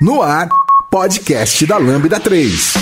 No ar, podcast da Lambda 3.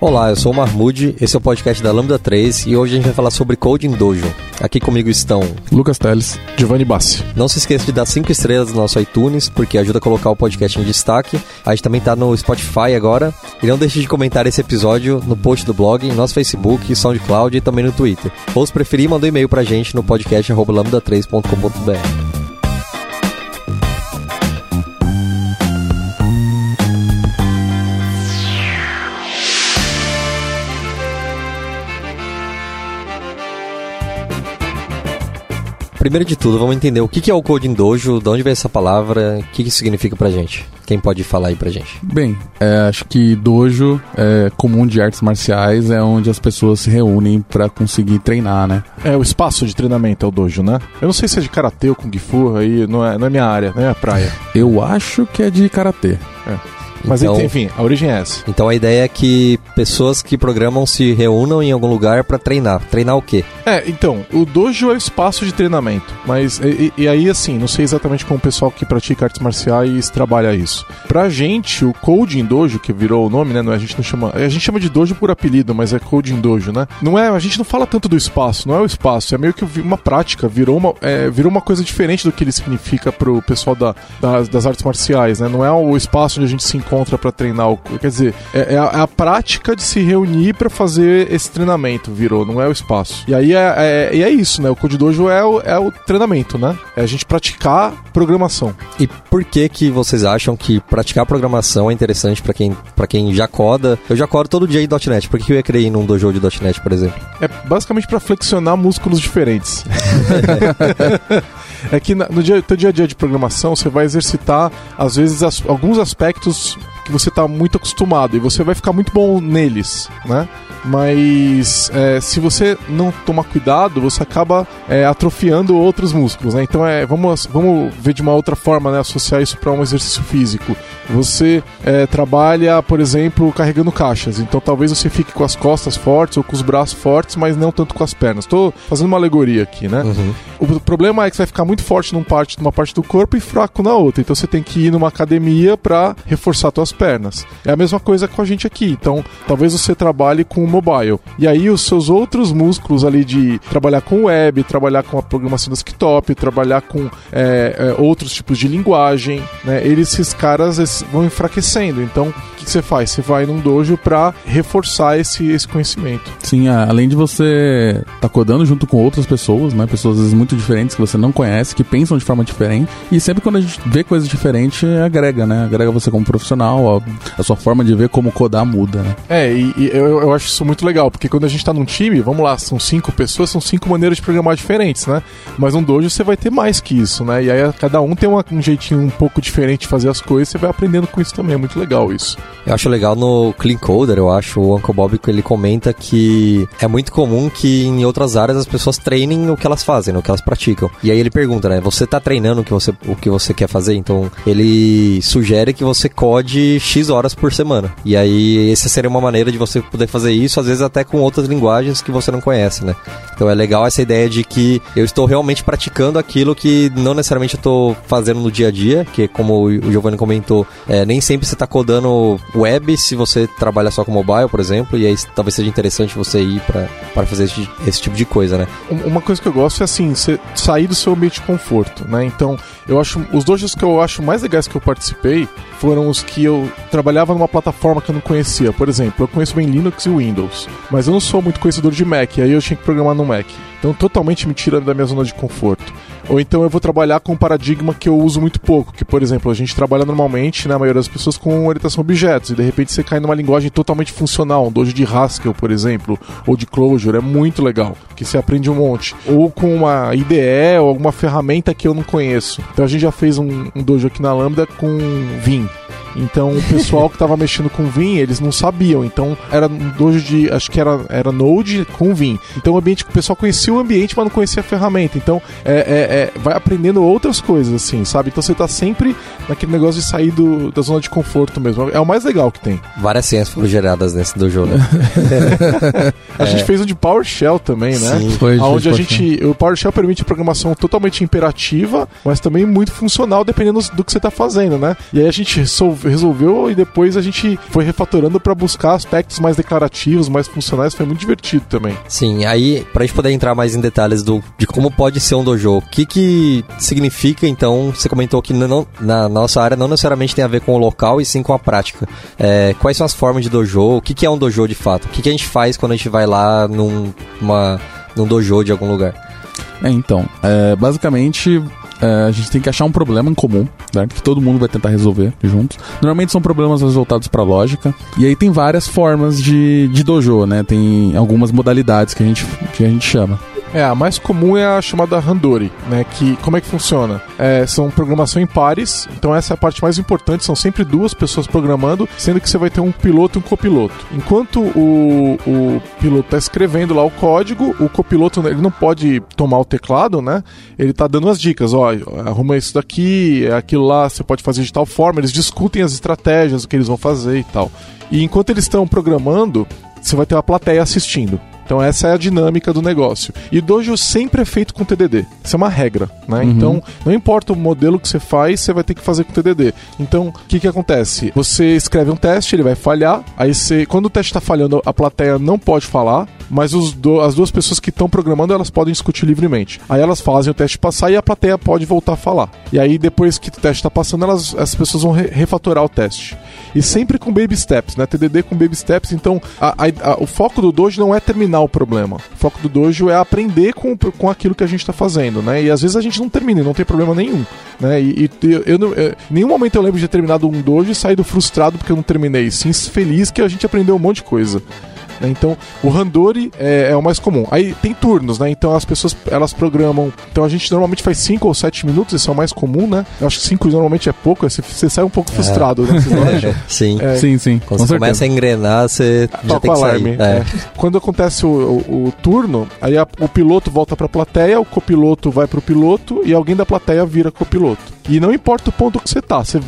Olá, eu sou o Marmude, esse é o podcast da Lambda 3 e hoje a gente vai falar sobre Coding Dojo. Aqui comigo estão Lucas Teles, Giovanni Bassi. Não se esqueça de dar 5 estrelas no nosso iTunes, porque ajuda a colocar o podcast em destaque. A gente também tá no Spotify agora. E não deixe de comentar esse episódio no post do blog, em nosso Facebook, SoundCloud e também no Twitter. Ou se preferir, manda um e-mail pra gente no podcast lambda3.com.br. Primeiro de tudo, vamos entender o que é o Coding Dojo, de onde vem essa palavra, o que isso significa pra gente. Quem pode falar aí pra gente? Bem, é, acho que dojo é comum de artes marciais, é onde as pessoas se reúnem para conseguir treinar, né? É, o espaço de treinamento é o dojo, né? Eu não sei se é de karatê ou kung fu, aí não é, não é minha área, não é a praia. Eu acho que é de karatê. É. Mas então, enfim, a origem é essa. Então a ideia é que pessoas que programam se reúnam em algum lugar para treinar. Treinar o quê? É, então, o dojo é o espaço de treinamento. Mas, e, e, aí, assim, não sei exatamente como o pessoal que pratica artes marciais trabalha isso. Pra gente, o Coding Dojo, que virou o nome, né? A gente não chama. A gente chama de dojo por apelido, mas é Coding Dojo, né? Não é. A gente não fala tanto do espaço, não é o espaço, é meio que uma prática, virou uma, é, virou uma coisa diferente do que ele significa pro pessoal da, das, das artes marciais, né? Não é o espaço onde a gente se encontra encontra para treinar o. Quer dizer, é, é, a, é, a, prática de se reunir para fazer esse treinamento, virou, não é o espaço. E aí é, é, e é isso, né? O Code Dojo é o, é o treinamento, né? É a gente praticar programação. E por que que vocês acham que praticar programação é interessante para quem, pra quem já coda? Eu já codo todo dia em .NET, por que eu ia querer ir num dojo de .NET, por exemplo? É basicamente para flexionar músculos diferentes. é que no dia, teu dia a dia de programação você vai exercitar, às vezes, as, alguns aspectos que você está muito acostumado e você vai ficar muito bom neles, né? Mas é, se você não tomar cuidado, você acaba é, atrofiando outros músculos, né? Então é, vamos, vamos ver de uma outra forma, né? Associar isso para um exercício físico. Você é, trabalha, por exemplo, carregando caixas. Então talvez você fique com as costas fortes ou com os braços fortes, mas não tanto com as pernas. Estou fazendo uma alegoria aqui, né? Uhum. O problema é que você vai ficar muito forte numa parte, numa parte do corpo e fraco na outra. Então você tem que ir numa academia para reforçar suas pernas. É a mesma coisa com a gente aqui. Então talvez você trabalhe com mobile. E aí os seus outros músculos ali de trabalhar com web, trabalhar com a programação desktop, trabalhar com é, é, outros tipos de linguagem, né? Eles, esses caras esses vão enfraquecendo. Então, o que, que, você faz? Você vai num dojo para reforçar esse, esse conhecimento. Sim, além de você estar tá codando junto com outras pessoas, né? Pessoas às vezes muito diferentes que você não conhece, que pensam de forma diferente. E sempre quando a gente vê coisas diferentes, agrega, né? Agrega você como profissional, a, a sua forma de ver como codar muda, né? É, e, e eu, eu acho isso muito legal porque quando a gente tá num time, vamos lá, são cinco pessoas, são cinco maneiras de programar diferentes, né? Mas um dojo você vai ter mais que isso, né? E aí cada um tem uma, um jeitinho um pouco diferente de fazer as coisas, você vai aprendendo com isso também, é muito legal isso. Eu acho legal no Clean Coder, eu acho, o Uncle Bob ele comenta que é muito comum que em outras áreas as pessoas treinem o que elas fazem, o que elas praticam. E aí ele pergunta, né? Você tá treinando o que você, o que você quer fazer? Então ele sugere que você code X horas por semana. E aí essa seria uma maneira de você poder fazer isso, às vezes até com outras linguagens que você não conhece, né? Então é legal essa ideia de que eu estou realmente praticando aquilo que não necessariamente eu estou fazendo no dia a dia, que como o Giovanni comentou, é, nem sempre você está codando web se você trabalha só com mobile, por exemplo, e aí talvez seja interessante você ir para fazer esse, esse, tipo de coisa, né? Uma coisa que eu gosto é assim, você sair do seu ambiente de conforto, né? Então, eu acho os dojos que eu acho mais legais que eu participei foram os que eu trabalhava numa plataforma que eu não conhecia. Por exemplo, eu conheço bem Linux e Windows, mas eu não sou muito conhecedor de Mac, aí eu tinha que programar no Mac. Então, totalmente me tira da minha zona de conforto. Ou então eu vou trabalhar com um paradigma que eu uso muito pouco, que, por exemplo, a gente trabalha normalmente, na né, maioria das pessoas, com orientação a objetos, e de repente você cai numa linguagem totalmente funcional, um dojo de Haskell, por exemplo, ou de Clojure, é muito legal, que você aprende um monte. Ou com uma IDE ou alguma ferramenta que eu não conheço. Então a gente já fez um, um dojo aqui na Lambda com Vim. Então o pessoal que tava mexendo com Vim, eles não sabiam. Então era um dojo de, acho que era, era Node com Vim. Então o ambiente, o pessoal conhecia o ambiente, mas não conhecia a ferramenta. Então é, é, é, vai aprendendo outras coisas, assim, sabe? Então você tá sempre naquele negócio de sair do, da zona de conforto mesmo. É o mais legal que tem. Várias senhas foram geradas nesse dojo, né? A gente fez um de PowerShell também, né? Sim. Foi, Onde a gente. O PowerShell permite programação totalmente imperativa, mas também muito funcional, dependendo do que você está fazendo, né? E aí a gente sol- resolveu e depois a gente foi refatorando para buscar aspectos mais declarativos, mais funcionais. Foi muito divertido também. Sim, aí, pra gente poder entrar mais em detalhes do, de como pode ser um dojo, o que que significa, então, você comentou que não, na nossa área não necessariamente tem a ver com o local e sim com a prática. É, quais são as formas de dojo? O que, que é um dojo de fato? O que, que a gente faz quando a gente vai lá num, uma, num dojo de algum lugar? É, então, é, basicamente é, a gente tem que achar um problema em comum, né, que todo mundo vai tentar resolver juntos. Normalmente são problemas voltados para lógica. E aí tem várias formas de, de dojo, né? Tem algumas modalidades que a gente, que a gente chama. É, a mais comum é a chamada Randori, né? Que como é que funciona? É, são programação em pares, então essa é a parte mais importante, são sempre duas pessoas programando, sendo que você vai ter um piloto e um copiloto. Enquanto o, o piloto está escrevendo lá o código, o copiloto ele não pode tomar o teclado, né? Ele tá dando as dicas, ó, arruma isso daqui, é aquilo lá, você pode fazer de tal forma, eles discutem as estratégias, o que eles vão fazer e tal. E enquanto eles estão programando, você vai ter uma plateia assistindo. Então essa é a dinâmica do negócio. E dojo sempre é feito com TDD. Isso é uma regra, né? Então, não importa o modelo que você faz, você vai ter que fazer com TDD. Então, o que que acontece? Você escreve um teste, ele vai falhar, aí você, quando o teste está falhando, a plateia não pode falar, mas do- as duas pessoas que estão programando, elas podem discutir livremente. Aí elas fazem o teste passar e a plateia pode voltar a falar. E aí depois que o teste está passando, elas, as pessoas vão re- refatorar o teste. E sempre com baby steps, né? TDD com baby steps. Então, a- a- a- o foco do dojo não é terminar o problema. O foco do dojo é aprender com, com aquilo que a gente está fazendo, né? E às vezes a gente não termina não tem problema nenhum, né? E, e eu, eu eu- nenhum momento eu lembro de ter terminado um dojo e saído frustrado porque eu não terminei. Sim, feliz que a gente aprendeu um monte de coisa. Né? Então, o Randori é, é o mais comum. Aí tem turnos, né? Então as pessoas elas programam. Então a gente normalmente faz 5 ou 7 minutos, isso é o mais comum, né? Eu acho que 5 normalmente é pouco, você, você sai um pouco frustrado, né? Vocês não acham? Sim. É, Sim, sim, Quando com você começa a engrenar, você já Toca tem o que sair. alarme. É. é. Quando acontece o, o- o turno, aí a- o piloto volta pra plateia, o copiloto vai pro piloto e alguém da plateia vira copiloto. E não importa o ponto que você tá, você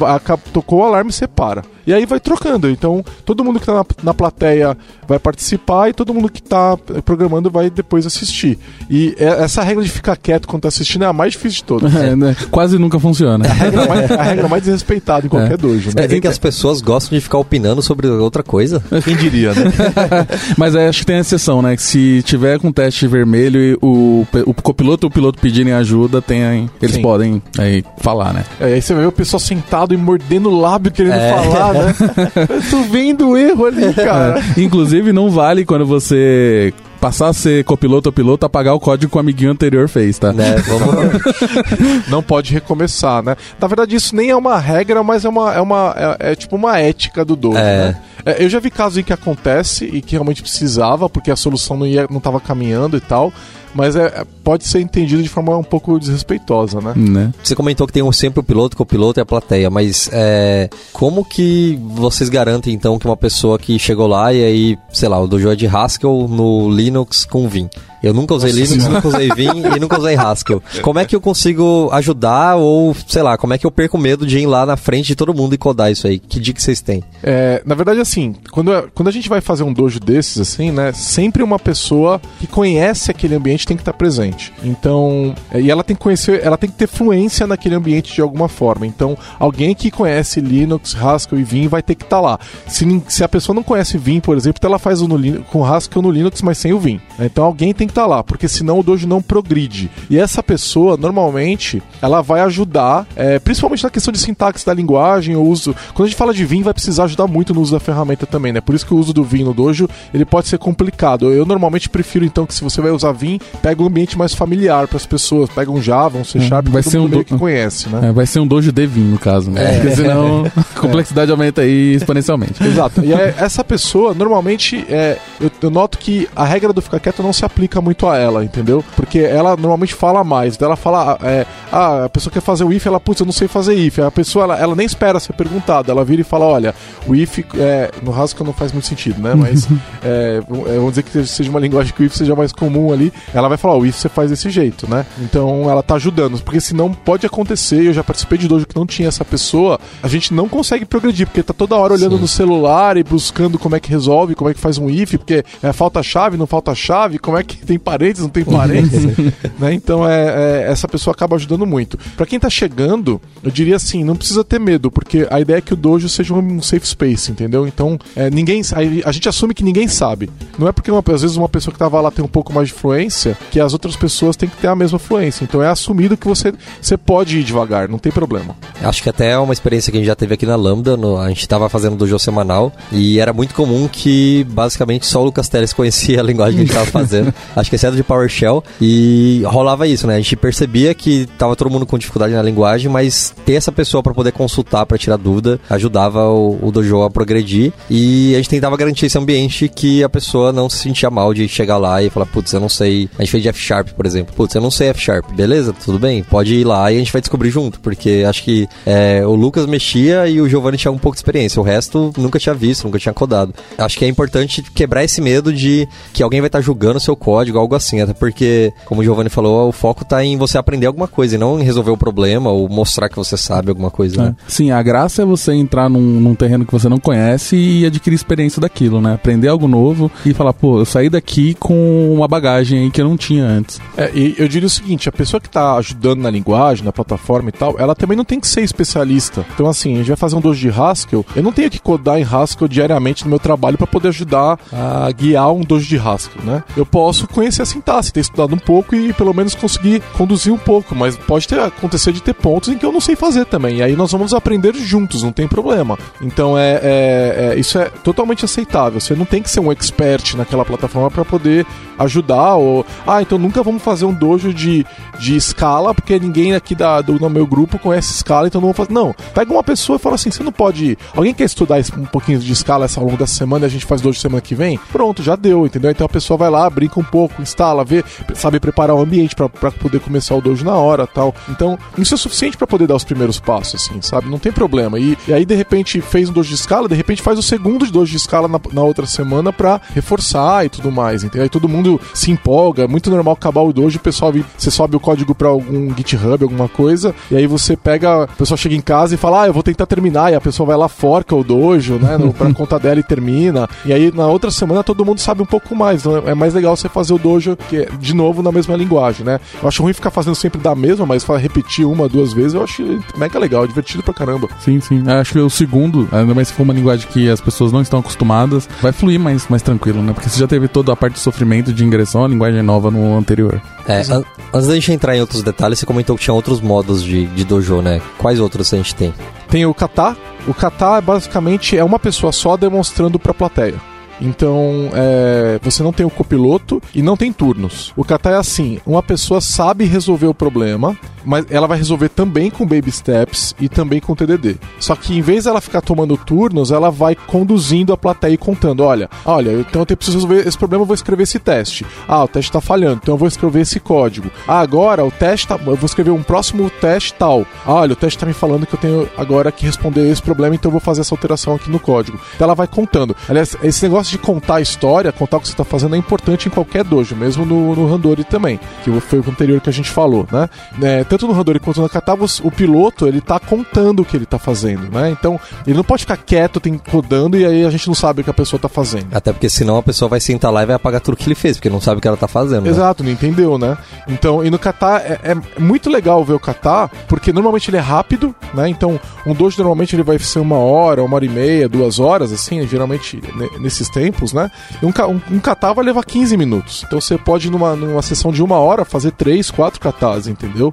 tocou o alarme, você para. E aí vai trocando. Então, todo mundo que tá na, na plateia vai participar e todo mundo que tá programando vai depois assistir. E é- essa regra de ficar quieto quando tá assistindo é a mais difícil de todas. É, né? Quase nunca funciona. A regra mais, a regra mais desrespeitada em qualquer É. dojo, né? Dizer que as pessoas gostam de ficar opinando sobre outra coisa? Quem diria, né? Mas aí acho que tem a exceção, né? Que se tiver com teste vermelho e o, o copiloto e o piloto pedirem ajuda, tem, eles Sim. podem aí falar, né? É, aí você vai ver o pessoal sentado e mordendo o lábio querendo É. falar, né? Eu tô vendo o erro ali, cara. É. Inclusive, não vale quando você passar a ser copiloto ou piloto apagar o código que o amiguinho anterior fez, tá? né? Vamos... Não pode recomeçar, né? Na verdade, isso nem é uma regra, mas é uma. É, uma, é, é tipo uma ética do dojo, É. né? É, eu já vi casos em que acontece e que realmente precisava, porque a solução não, ia, não tava caminhando e tal. Mas é, é- pode ser entendido de forma um pouco desrespeitosa, né? Né? Você comentou que tem um- sempre o piloto, copiloto e a plateia, mas é, como que vocês garantem então que uma pessoa que chegou lá e aí, sei lá, o dojo é de Haskell no Linux com Vim? Eu nunca usei Linux, nunca usei Vim e nunca usei Haskell. Como é que eu consigo ajudar ou, sei lá, como é que eu perco medo de ir lá na frente de todo mundo e codar isso aí? Que dica vocês têm? É, na verdade, assim, quando, quando a gente vai fazer um dojo desses, assim, né? Sempre uma pessoa que conhece aquele ambiente tem que estar presente. Então, é, e ela tem que conhecer, ela tem que ter fluência naquele ambiente de alguma forma. Então, alguém que conhece Linux, Haskell e Vim vai ter que estar lá. Se, se a pessoa não conhece Vim, por exemplo, então ela faz o no, com Haskell no Linux, mas sem o Vim. Então, alguém tem que estar lá, porque senão o dojo não progride. E essa pessoa, normalmente, ela vai ajudar, é, principalmente na questão de sintaxe da linguagem, o uso. Quando a gente fala de Vim, vai precisar ajudar muito no uso da ferramenta também, né? Por isso que o uso do Vim no dojo, ele pode ser complicado. Eu normalmente prefiro, então, que se você vai usar Vim, pega um ambiente mais familiar para as pessoas. Pega um Java, um C Sharp, vai todo ser um do- que conhece, né? É, vai ser um dojo de Vim, no caso, né? Porque senão a complexidade aumenta aí exponencialmente. Exato. E é- essa pessoa, normalmente, é, eu, eu noto que a regra do ficar quieto não se aplica muito a ela, entendeu? Porque ela normalmente fala mais. Ela fala, é, ah, a pessoa quer fazer o if, ela, putz, eu não sei fazer if. A pessoa, ela, ela nem espera ser perguntada, ela vira e fala, olha, o if, é, no Haskell não faz muito sentido, né? Mas é, vamos dizer que seja uma linguagem que o if seja mais comum ali, ela vai falar, o if você faz desse jeito, né? Então ela tá ajudando, porque senão pode acontecer, eu já participei de dojo que não tinha essa pessoa, a gente não consegue progredir, porque tá toda hora olhando Sim. no celular e buscando como é que resolve, como é que faz um if, porque é, falta chave, não falta chave, como é que tem parênteses, não tem parênteses, né? Então é, é, essa pessoa acaba ajudando muito. Para quem tá chegando, eu diria assim, não precisa ter medo, porque a ideia é que o dojo seja um safe space, entendeu? Então, é, ninguém a, a gente assume que ninguém sabe. Não é porque uma, às vezes uma pessoa que tava lá tem um pouco mais de fluência que as outras pessoas têm que ter a mesma fluência. Então é assumido que você, você pode ir devagar, não tem problema. Acho que até é uma experiência que a gente já teve aqui na Lambda, no, a gente tava fazendo dojo semanal e era muito comum que basicamente só o Lucas Teles conhecia a linguagem que a gente tava fazendo. Acho que exceto de PowerShell e rolava isso, né? A gente percebia que tava todo mundo com dificuldade na linguagem, mas ter essa pessoa para poder consultar, para tirar dúvida, ajudava o, o dojo a progredir e a gente tentava garantir esse ambiente que a pessoa não se sentia mal de chegar lá e falar, putz, eu não sei. A gente fez de F Sharp, por exemplo. Putz, eu não sei F Sharp. Beleza, tudo bem? Pode ir lá e a gente vai descobrir junto, porque acho que é, o Lucas mexia e o Giovanni tinha um pouco de experiência. O resto nunca tinha visto, nunca tinha codado. Acho que é importante quebrar esse medo de que alguém vai estar tá julgando o seu código, algo assim. Até porque, como o Giovanni falou, o foco está em você aprender alguma coisa e não em resolver o problema ou mostrar que você sabe alguma coisa. Né? É. Sim, a graça é você entrar num, num terreno que você não conhece e adquirir experiência daquilo, né? Aprender algo novo e falar, pô, eu saí daqui com uma bagagem aí que eu não tinha antes. É, e eu diria o seguinte, a pessoa que está ajudando na linguagem, na plataforma e tal, ela também não tem que ser especialista. Então, assim, a gente vai fazer um dojo de Haskell, eu não tenho que codar em Haskell diariamente no meu trabalho para poder ajudar a guiar um dojo de Haskell, né? Eu posso conhecer a sintaxe, ter estudado um pouco e pelo menos conseguir conduzir um pouco, mas pode ter, acontecer de ter pontos em que eu não sei fazer também. E aí nós vamos aprender juntos, não tem problema. Então, é, é, é isso é totalmente aceitável. Você não tem que ser um expert naquela plataforma para poder ajudar ou ah, então nunca vamos fazer um dojo de, de escala porque ninguém aqui da, do no meu grupo conhece escala, então não vou fazer. Não, pega uma pessoa e fala assim, você não pode, alguém quer estudar um pouquinho de escala essa ao longo semana e a gente faz dojo semana que vem? Pronto, já deu, entendeu? Então a pessoa vai lá, brinca um pouco, instala, vê, sabe preparar o ambiente para poder começar o dojo na hora, tal. Então, isso é suficiente para poder dar os primeiros passos assim, sabe? Não tem problema. E, e aí de repente fez um dojo de escala, de repente faz o segundo de dojo de escala na, na outra semana para reforçar e tudo mais, entendeu? Aí todo mundo se empolga, é muito normal acabar o dojo, o pessoal você sobe o código para algum GitHub, alguma coisa, e aí você pega, o pessoal chega em casa e fala: "Ah, eu vou tentar terminar", e a pessoa vai lá forca o dojo, né, no, pra conta dela e termina. E aí na outra semana todo mundo sabe um pouco mais, então é mais legal você fazer o dojo que é, de novo na mesma linguagem, né? Eu acho ruim ficar fazendo sempre da mesma, mas repetir uma, duas vezes, eu acho mega legal, divertido pra caramba. Sim, sim. Eu acho que o segundo, ainda mais se for uma linguagem que as pessoas não estão acostumadas, vai fluir mais, mais tranquilo, né? Porque você já teve toda a parte de sofrimento de ingressão, a linguagem nova no anterior. É, an antes da gente entrar em outros detalhes, você comentou que tinha outros modos de, de dojo, né? Quais outros a gente tem? Tem o kata. O kata basicamente é uma pessoa só demonstrando para a plateia. Então, é, você não tem o copiloto e não tem turnos. O kata é assim: uma pessoa sabe resolver o problema, mas ela vai resolver também com baby steps e também com TDD. Só que em vez dela ficar tomando turnos, ela vai conduzindo a plateia e contando: olha, olha, então eu preciso resolver esse problema, eu vou escrever esse teste. Ah, o teste está falhando, então eu vou escrever esse código. Ah, agora o teste tá, eu vou escrever um próximo teste tal. Ah, olha, o teste está me falando que eu tenho agora que responder esse problema, então eu vou fazer essa alteração aqui no código. Então ela vai contando. Aliás, esse negócio de contar a história, contar o que você está fazendo é importante em qualquer dojo, mesmo no, no Randori também, que foi o anterior que a gente falou, né? É, tanto no Randori quanto no Katavos, o piloto, ele tá contando o que ele tá fazendo, né? Então, ele não pode ficar quieto, tem, rodando, e aí a gente não sabe o que a pessoa tá fazendo. Até porque senão a pessoa vai sentar lá e vai apagar tudo que ele fez, porque não sabe o que ela tá fazendo. Né? Exato, não entendeu, né? Então, e no kata é, é, muito legal ver o kata, porque normalmente ele é rápido, né? Então, um dojo normalmente ele vai ser uma hora, uma hora e meia, duas horas, assim, geralmente nesses tempos, né? Um, um, um kata vai levar 15 minutos. Então você pode, numa, numa sessão de uma hora, fazer três, quatro katas, entendeu?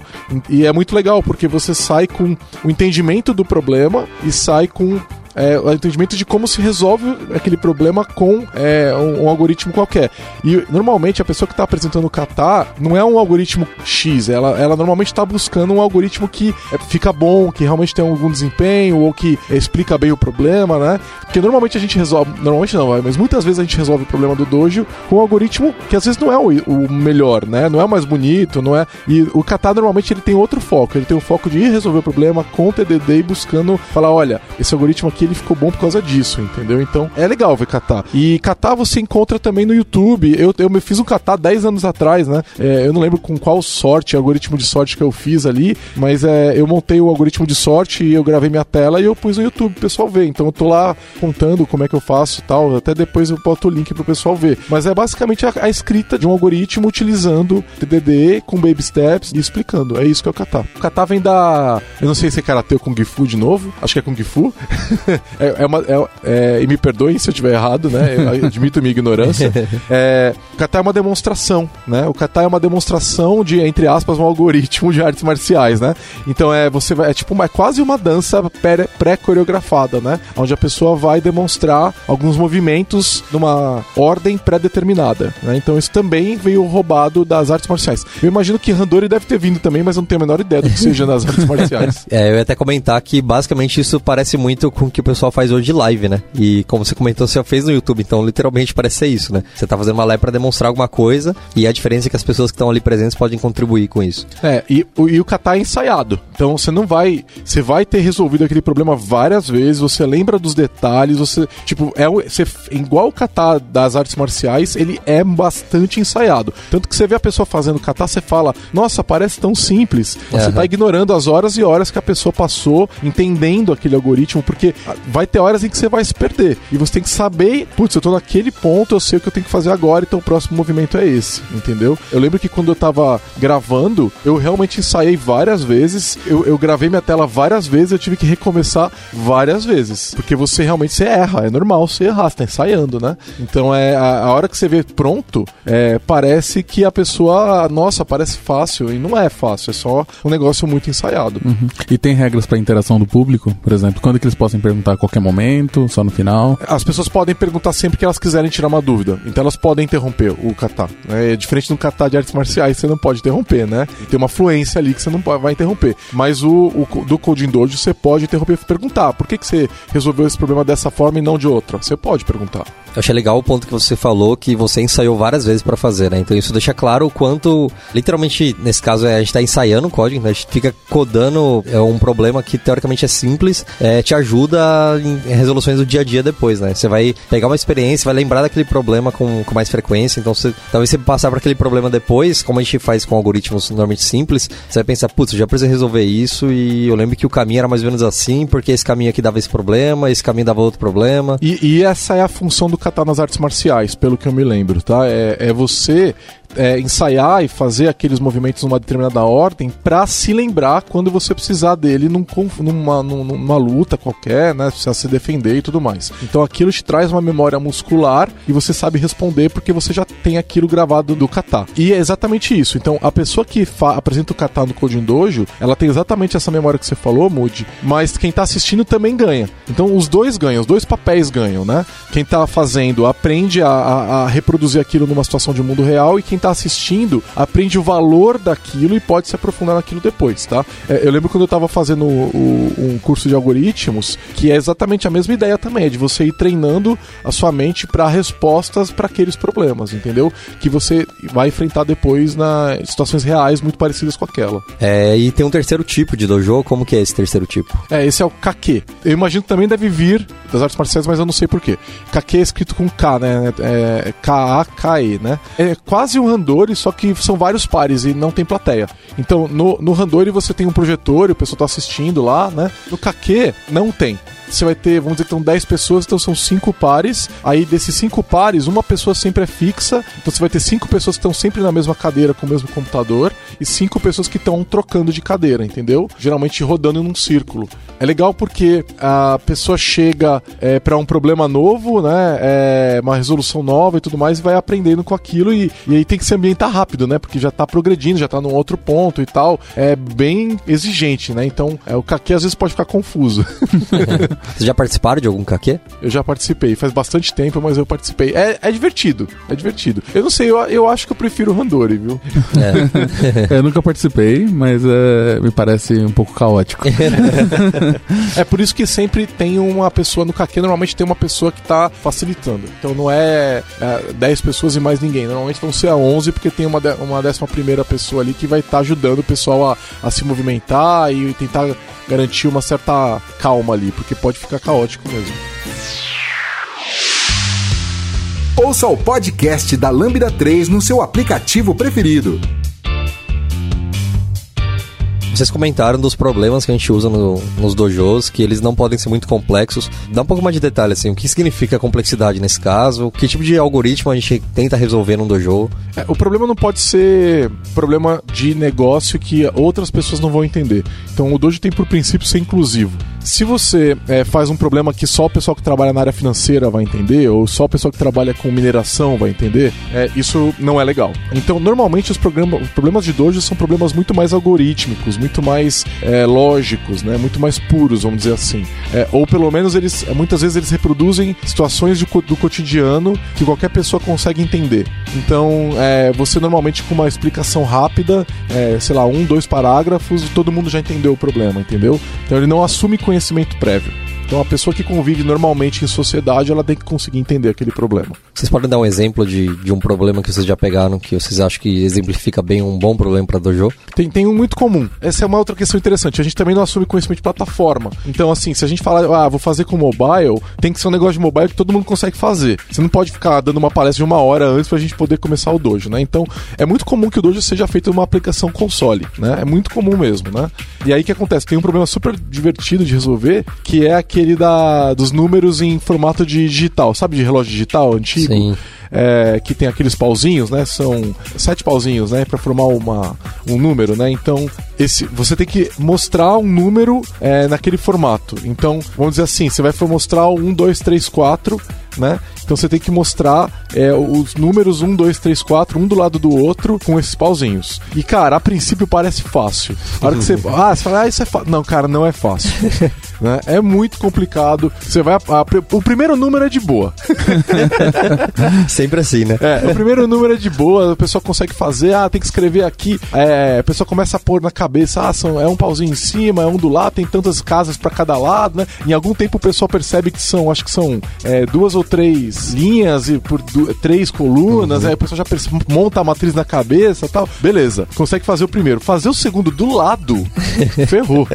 E é muito legal, porque você sai com o entendimento do problema e sai com é, o entendimento de como se resolve aquele problema com é, um, um, algoritmo qualquer. E normalmente a pessoa que está apresentando o kata não é um algoritmo X, ela, ela normalmente está buscando um algoritmo que é, fica bom, que realmente tem algum desempenho ou que explica bem o problema, né? Porque normalmente a gente resolve, normalmente não, mas muitas vezes a gente resolve o problema do dojo com um algoritmo que às vezes não é o, o melhor, né? Não é o mais bonito, não é. E o kata normalmente ele tem outro foco, ele tem o foco de ir resolver o problema com o TDD e buscando falar, olha, esse algoritmo aqui ele ficou bom por causa disso, entendeu? Então é legal ver kata. E kata você encontra também no YouTube. Eu, eu me fiz um kata 10 anos atrás, né? É, eu não lembro com qual sorte, algoritmo de sorte que eu fiz ali, mas é, eu montei o algoritmo de sorte e eu gravei minha tela e eu pus no YouTube pro pessoal ver. Então eu tô lá contando como é que eu faço tal. Até depois eu boto o link pro pessoal ver. Mas é basicamente a, a escrita de um algoritmo utilizando TDD com baby steps e explicando. É isso que é o kata. O kata vem da. Eu não sei se é karate ou kung fu de novo. Acho que é kung fu. é, é, uma, é, é, e me perdoem se eu estiver errado, né? Eu admito minha ignorância. É, o kata é uma demonstração, né? O kata é uma demonstração de, entre aspas, um algoritmo de artes marciais, né? Então é você vai, é tipo uma, é quase uma dança pré-coreografada, né? Onde a pessoa vai demonstrar alguns movimentos numa ordem pré-determinada, né? Então isso também veio roubado das artes marciais. Eu imagino que Randori deve ter vindo também, mas eu não tenho a menor ideia do que seja nas artes marciais. É, eu ia até comentar que basicamente isso parece muito com o que o pessoal faz hoje de live, né? E como você comentou, você fez no YouTube, então literalmente parece ser isso, né? Você tá fazendo uma live para demonstrar alguma coisa e a diferença é que as pessoas que estão ali presentes podem contribuir com isso. É, e, e o kata é ensaiado. Então você não vai. Você vai ter resolvido aquele problema várias vezes, você lembra dos detalhes, você. Tipo, é você, igual o kata das artes marciais, ele é bastante ensaiado. Tanto que você vê a pessoa fazendo kata, você fala, nossa, parece tão simples. Você uhum. tá ignorando as horas e horas que a pessoa passou entendendo aquele algoritmo, porque vai ter horas em que você vai se perder. E você tem que saber, putz, eu tô naquele ponto, eu sei o que eu tenho que fazer agora, então o próximo movimento é esse, entendeu? Eu lembro que quando eu tava gravando, eu realmente ensaiei várias vezes, eu, eu gravei minha tela várias vezes, eu tive que recomeçar várias vezes. Porque você realmente você erra, é normal você errar, você tá ensaiando, né? Então é a, a hora que você vê pronto, é, parece que a pessoa, nossa, parece fácil, e não é fácil, é só um negócio muito ensaiado. Uhum. E tem regras para interação do público, por exemplo, quando que eles podem perguntar a qualquer momento, só no final? As pessoas podem perguntar sempre que elas quiserem tirar uma dúvida, então elas podem interromper o kata. É diferente do kata de artes marciais, você não pode interromper, né? Tem uma fluência ali que você não vai interromper. Mas o, o do Coding Dojo você pode interromper e perguntar: por que, que você resolveu esse problema dessa forma e não de outra? Você pode perguntar. Eu achei legal o ponto que você falou que você ensaiou várias vezes para fazer, né? Então isso deixa claro o quanto, literalmente, nesse caso, é, a gente tá ensaiando o código, né? a gente fica codando é um problema que teoricamente é simples, é, te ajuda resoluções do dia a dia depois, né? Você vai pegar uma experiência, vai lembrar daquele problema com, com mais frequência, então você, talvez você passar por aquele problema depois, como a gente faz com algoritmos normalmente simples, você vai pensar, putz, já precisa resolver isso e eu lembro que o caminho era mais ou menos assim, porque esse caminho aqui dava esse problema, esse caminho dava outro problema. E, e essa é a função do kata nas artes marciais, pelo que eu me lembro, tá? É, é você é, ensaiar e fazer aqueles movimentos numa determinada ordem para se lembrar quando você precisar dele num, numa, numa luta qualquer, né? Precisa se defender e tudo mais. Então aquilo te traz uma memória muscular e você sabe responder porque você já tem aquilo gravado do kata. E é exatamente isso. Então a pessoa que apresenta o kata no Coding Dojo, ela tem exatamente essa memória que você falou, Moody, mas quem tá assistindo também ganha. Então os dois ganham, os dois papéis ganham, né? Quem tá fazendo aprende a, a, a reproduzir aquilo numa situação de mundo real e quem tá assistindo aprende o valor daquilo e pode se aprofundar naquilo depois, tá? É, eu lembro quando eu tava fazendo o, o, um curso de algoritmos, que é exatamente a mesma ideia também, é de você ir treinando a sua mente para respostas para aqueles problemas, entendeu? Que você vai enfrentar depois na situações reais muito parecidas com aquela. É, e tem um terceiro tipo de dojo, como que é esse terceiro tipo? É, esse é o kake. Eu imagino que também deve vir das artes marciais, mas eu não sei porquê. Kake é escrito com K, né? É K-A-K-E, né? É quase um Randori, só que são vários pares e não tem plateia. Então, no, no Randori você tem um projetor e o pessoal tá assistindo lá, né? No Kake não tem você vai ter, vamos dizer que estão 10 pessoas, então são 5 pares. Aí desses 5 pares, uma pessoa sempre é fixa. Então você vai ter 5 pessoas que estão sempre na mesma cadeira com o mesmo computador e 5 pessoas que estão trocando de cadeira, entendeu? Geralmente rodando num círculo. É legal porque a pessoa chega é, para um problema novo, né? É, uma resolução nova e tudo mais, e vai aprendendo com aquilo e, e aí tem que se ambientar rápido, né? Porque já tá progredindo, já tá num outro ponto e tal. É bem exigente, né? Então, é, o Kaki às vezes pode ficar confuso. Vocês já participaram de algum caquê? Eu já participei, faz bastante tempo, mas eu participei. É, é divertido, é divertido. Eu não sei, eu, eu acho que eu prefiro o Randori, viu? É. eu nunca participei, mas é, me parece um pouco caótico. É por isso que sempre tem uma pessoa no caquê, normalmente tem uma pessoa que tá facilitando. Então não é, é 10 pessoas e mais ninguém. Normalmente vão ser a 11 porque tem uma, de- uma décima primeira pessoa ali que vai estar ajudando o pessoal a, a se movimentar e tentar garantir uma certa calma ali, porque pode ficar caótico mesmo. Ouça o podcast da Lambda 3 no seu aplicativo preferido. Vocês comentaram dos problemas que a gente usa no- nos dojos, que eles não podem ser muito complexos. Dá um pouco mais de detalhe, assim, o que significa complexidade nesse caso? Que tipo de algoritmo a gente tenta resolver num dojo? É, o problema não pode ser problema de negócio que outras pessoas não vão entender. Então o Dojo tem por princípio ser inclusivo. Se você é, faz um problema que só o pessoal que trabalha na área financeira vai entender, ou só o pessoal que trabalha com mineração vai entender, é, isso não é legal. Então, normalmente, os, os problemas de dojo são problemas muito mais algorítmicos, muito mais é, lógicos, né? muito mais puros, vamos dizer assim. É, ou pelo menos eles, muitas vezes, eles reproduzem situações de do cotidiano que qualquer pessoa consegue entender. Então, é, você normalmente com uma explicação rápida, é, sei lá, um, dois parágrafos, todo mundo já entendeu o problema, entendeu? Então ele não assume conhecimento prévio. Então a pessoa que convive normalmente em sociedade, ela tem que conseguir entender aquele problema. Vocês podem dar um exemplo de, de um problema que vocês já pegaram, que vocês acham que exemplifica bem um bom problema para dojo? Tem, tem um muito comum. Essa é uma outra questão interessante. A gente também não assume conhecimento de plataforma. Então, assim, se a gente falar, ah, vou fazer com mobile, tem que ser um negócio de mobile que todo mundo consegue fazer. Você não pode ficar dando uma palestra de uma hora antes pra gente poder começar o dojo, né? Então, é muito comum que o dojo seja feito numa aplicação console, né? É muito comum mesmo, né? E aí o que acontece? Tem um problema super divertido de resolver, que é aquele da, dos números em formato de digital. Sabe de relógio digital antigo? Sim. é, que tem aqueles pauzinhos, né? São sete pauzinhos, né? Para formar uma, um número, né? Então, esse, você tem que mostrar um número é, naquele formato. Então, vamos dizer assim, você vai mostrar o 1, 2, 3, 4, né? Então você tem que mostrar é, os números 1, 2, 3, 4, um do lado do outro, com esses pauzinhos. E, cara, a princípio parece fácil. A hora que você. Ah, você fala, ah, isso é fácil. Não, cara, não é fácil. né? É muito complicado. Você vai. a- o primeiro número é de boa. Sempre assim, né? É, o primeiro número é de boa, a pessoa consegue fazer, ah, tem que escrever aqui. É, a pessoa começa a pôr na cabeça, ah, são, é um pauzinho em cima, é um do lado, tem tantas casas pra cada lado, né? Em algum tempo o pessoal percebe que são, acho que são é, duas ou três linhas e por três colunas, aí o pessoal já monta a matriz na cabeça e tal. Beleza, consegue fazer o primeiro. Fazer o segundo do lado, ferrou,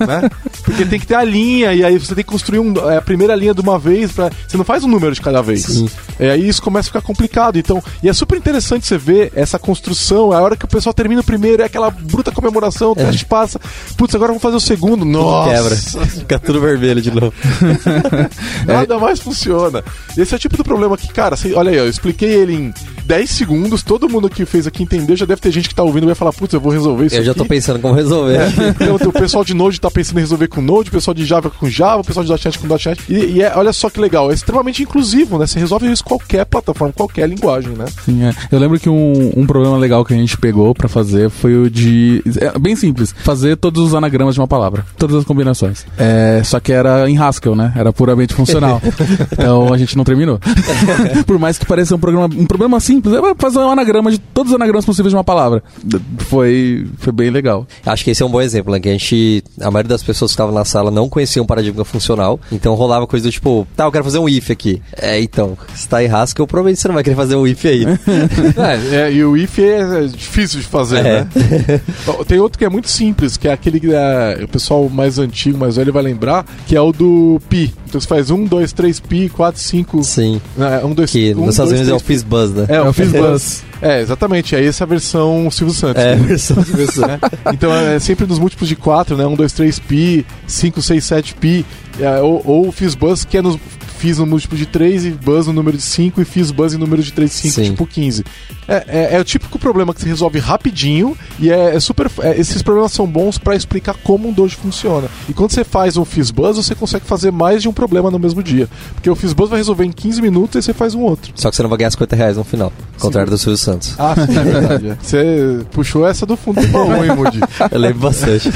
né? Porque tem que ter a linha e aí você tem que construir um, é, a primeira linha de uma vez, pra, você não faz um número de cada vez. Sim. É, aí isso começa a ficar complicado. Então, e é super interessante você ver essa construção. A hora que o pessoal termina o primeiro, é aquela bruta comemoração, o teste passa. Putz, agora vamos fazer o segundo. Nossa! Quebra. Fica tudo vermelho de novo. Nada mais funciona. Esse é o tipo do problema que, cara, você- olha aí, eu expliquei ele em 10 segundos, todo mundo que fez aqui entendeu, já deve ter gente que tá ouvindo e vai falar, putz, eu vou resolver isso Eu já tô pensando como resolver. É, então, o pessoal de Node tá pensando em resolver com Node, o pessoal de Java com Java, o pessoal de .NET com .NET. E, e é, olha só que legal, é extremamente inclusivo, né? Você resolve isso qualquer plataforma, qualquer linguagem, né? Sim, é. Eu lembro que um, um problema legal que a gente pegou pra fazer foi o de. É bem simples. Fazer todos os anagramas de uma palavra. Todas as combinações. É, só que era em Haskell, né? Era puramente funcional. então a gente não terminou. Por mais que pareça um, programa, um problema simples, é fazer um anagrama de todos os anagramas possíveis de uma palavra. Foi, foi bem legal. Acho que esse é um bom exemplo, né? Que a gente. A maioria das pessoas que estavam na sala não conheciam paradigma funcional. Então rolava coisa do tipo, tá, eu quero fazer um if aqui. É, então, se tá em Haskell, provavelmente você não vai querer fazer um if aí. né? É, é, e o if é difícil de fazer, É. né? Tem outro que é muito simples, que é aquele que é, o pessoal mais antigo, mais velho vai lembrar, que é o do pi. Então você faz 1, 2, 3 pi, 4, 5. Sim. 1, 2, Que nos Estados Unidos é o Fizzbuzz, né? É, É o o Fizzbuzz. É, exatamente. Aí essa é a versão Silvio Santos. É, né? versão de versão. né? Então é sempre nos múltiplos de 4, né? 1, 2, 3 pi, 5, 6, 7 pi. É, ou, ou o Fizzbuzz, que é nos fiz no múltiplo de 3 e buzz no número de 5 e fiz buzz em número de 3 e 5, Sim. tipo 15. É, é, é o típico problema que se resolve rapidinho e é, é super. é, esses problemas são bons pra explicar como um dojo funciona. E quando você faz um Fizzbuzz, você consegue fazer mais de um problema no mesmo dia. Porque o Fizzbuzz vai resolver em 15 minutos e você faz um outro. Só que você não vai ganhar 50 reais no final. Ao contrário do Silvio Santos. Ah, sim, é verdade. é. Você puxou essa do fundo do baú, hein, Moody? Eu lembro bastante.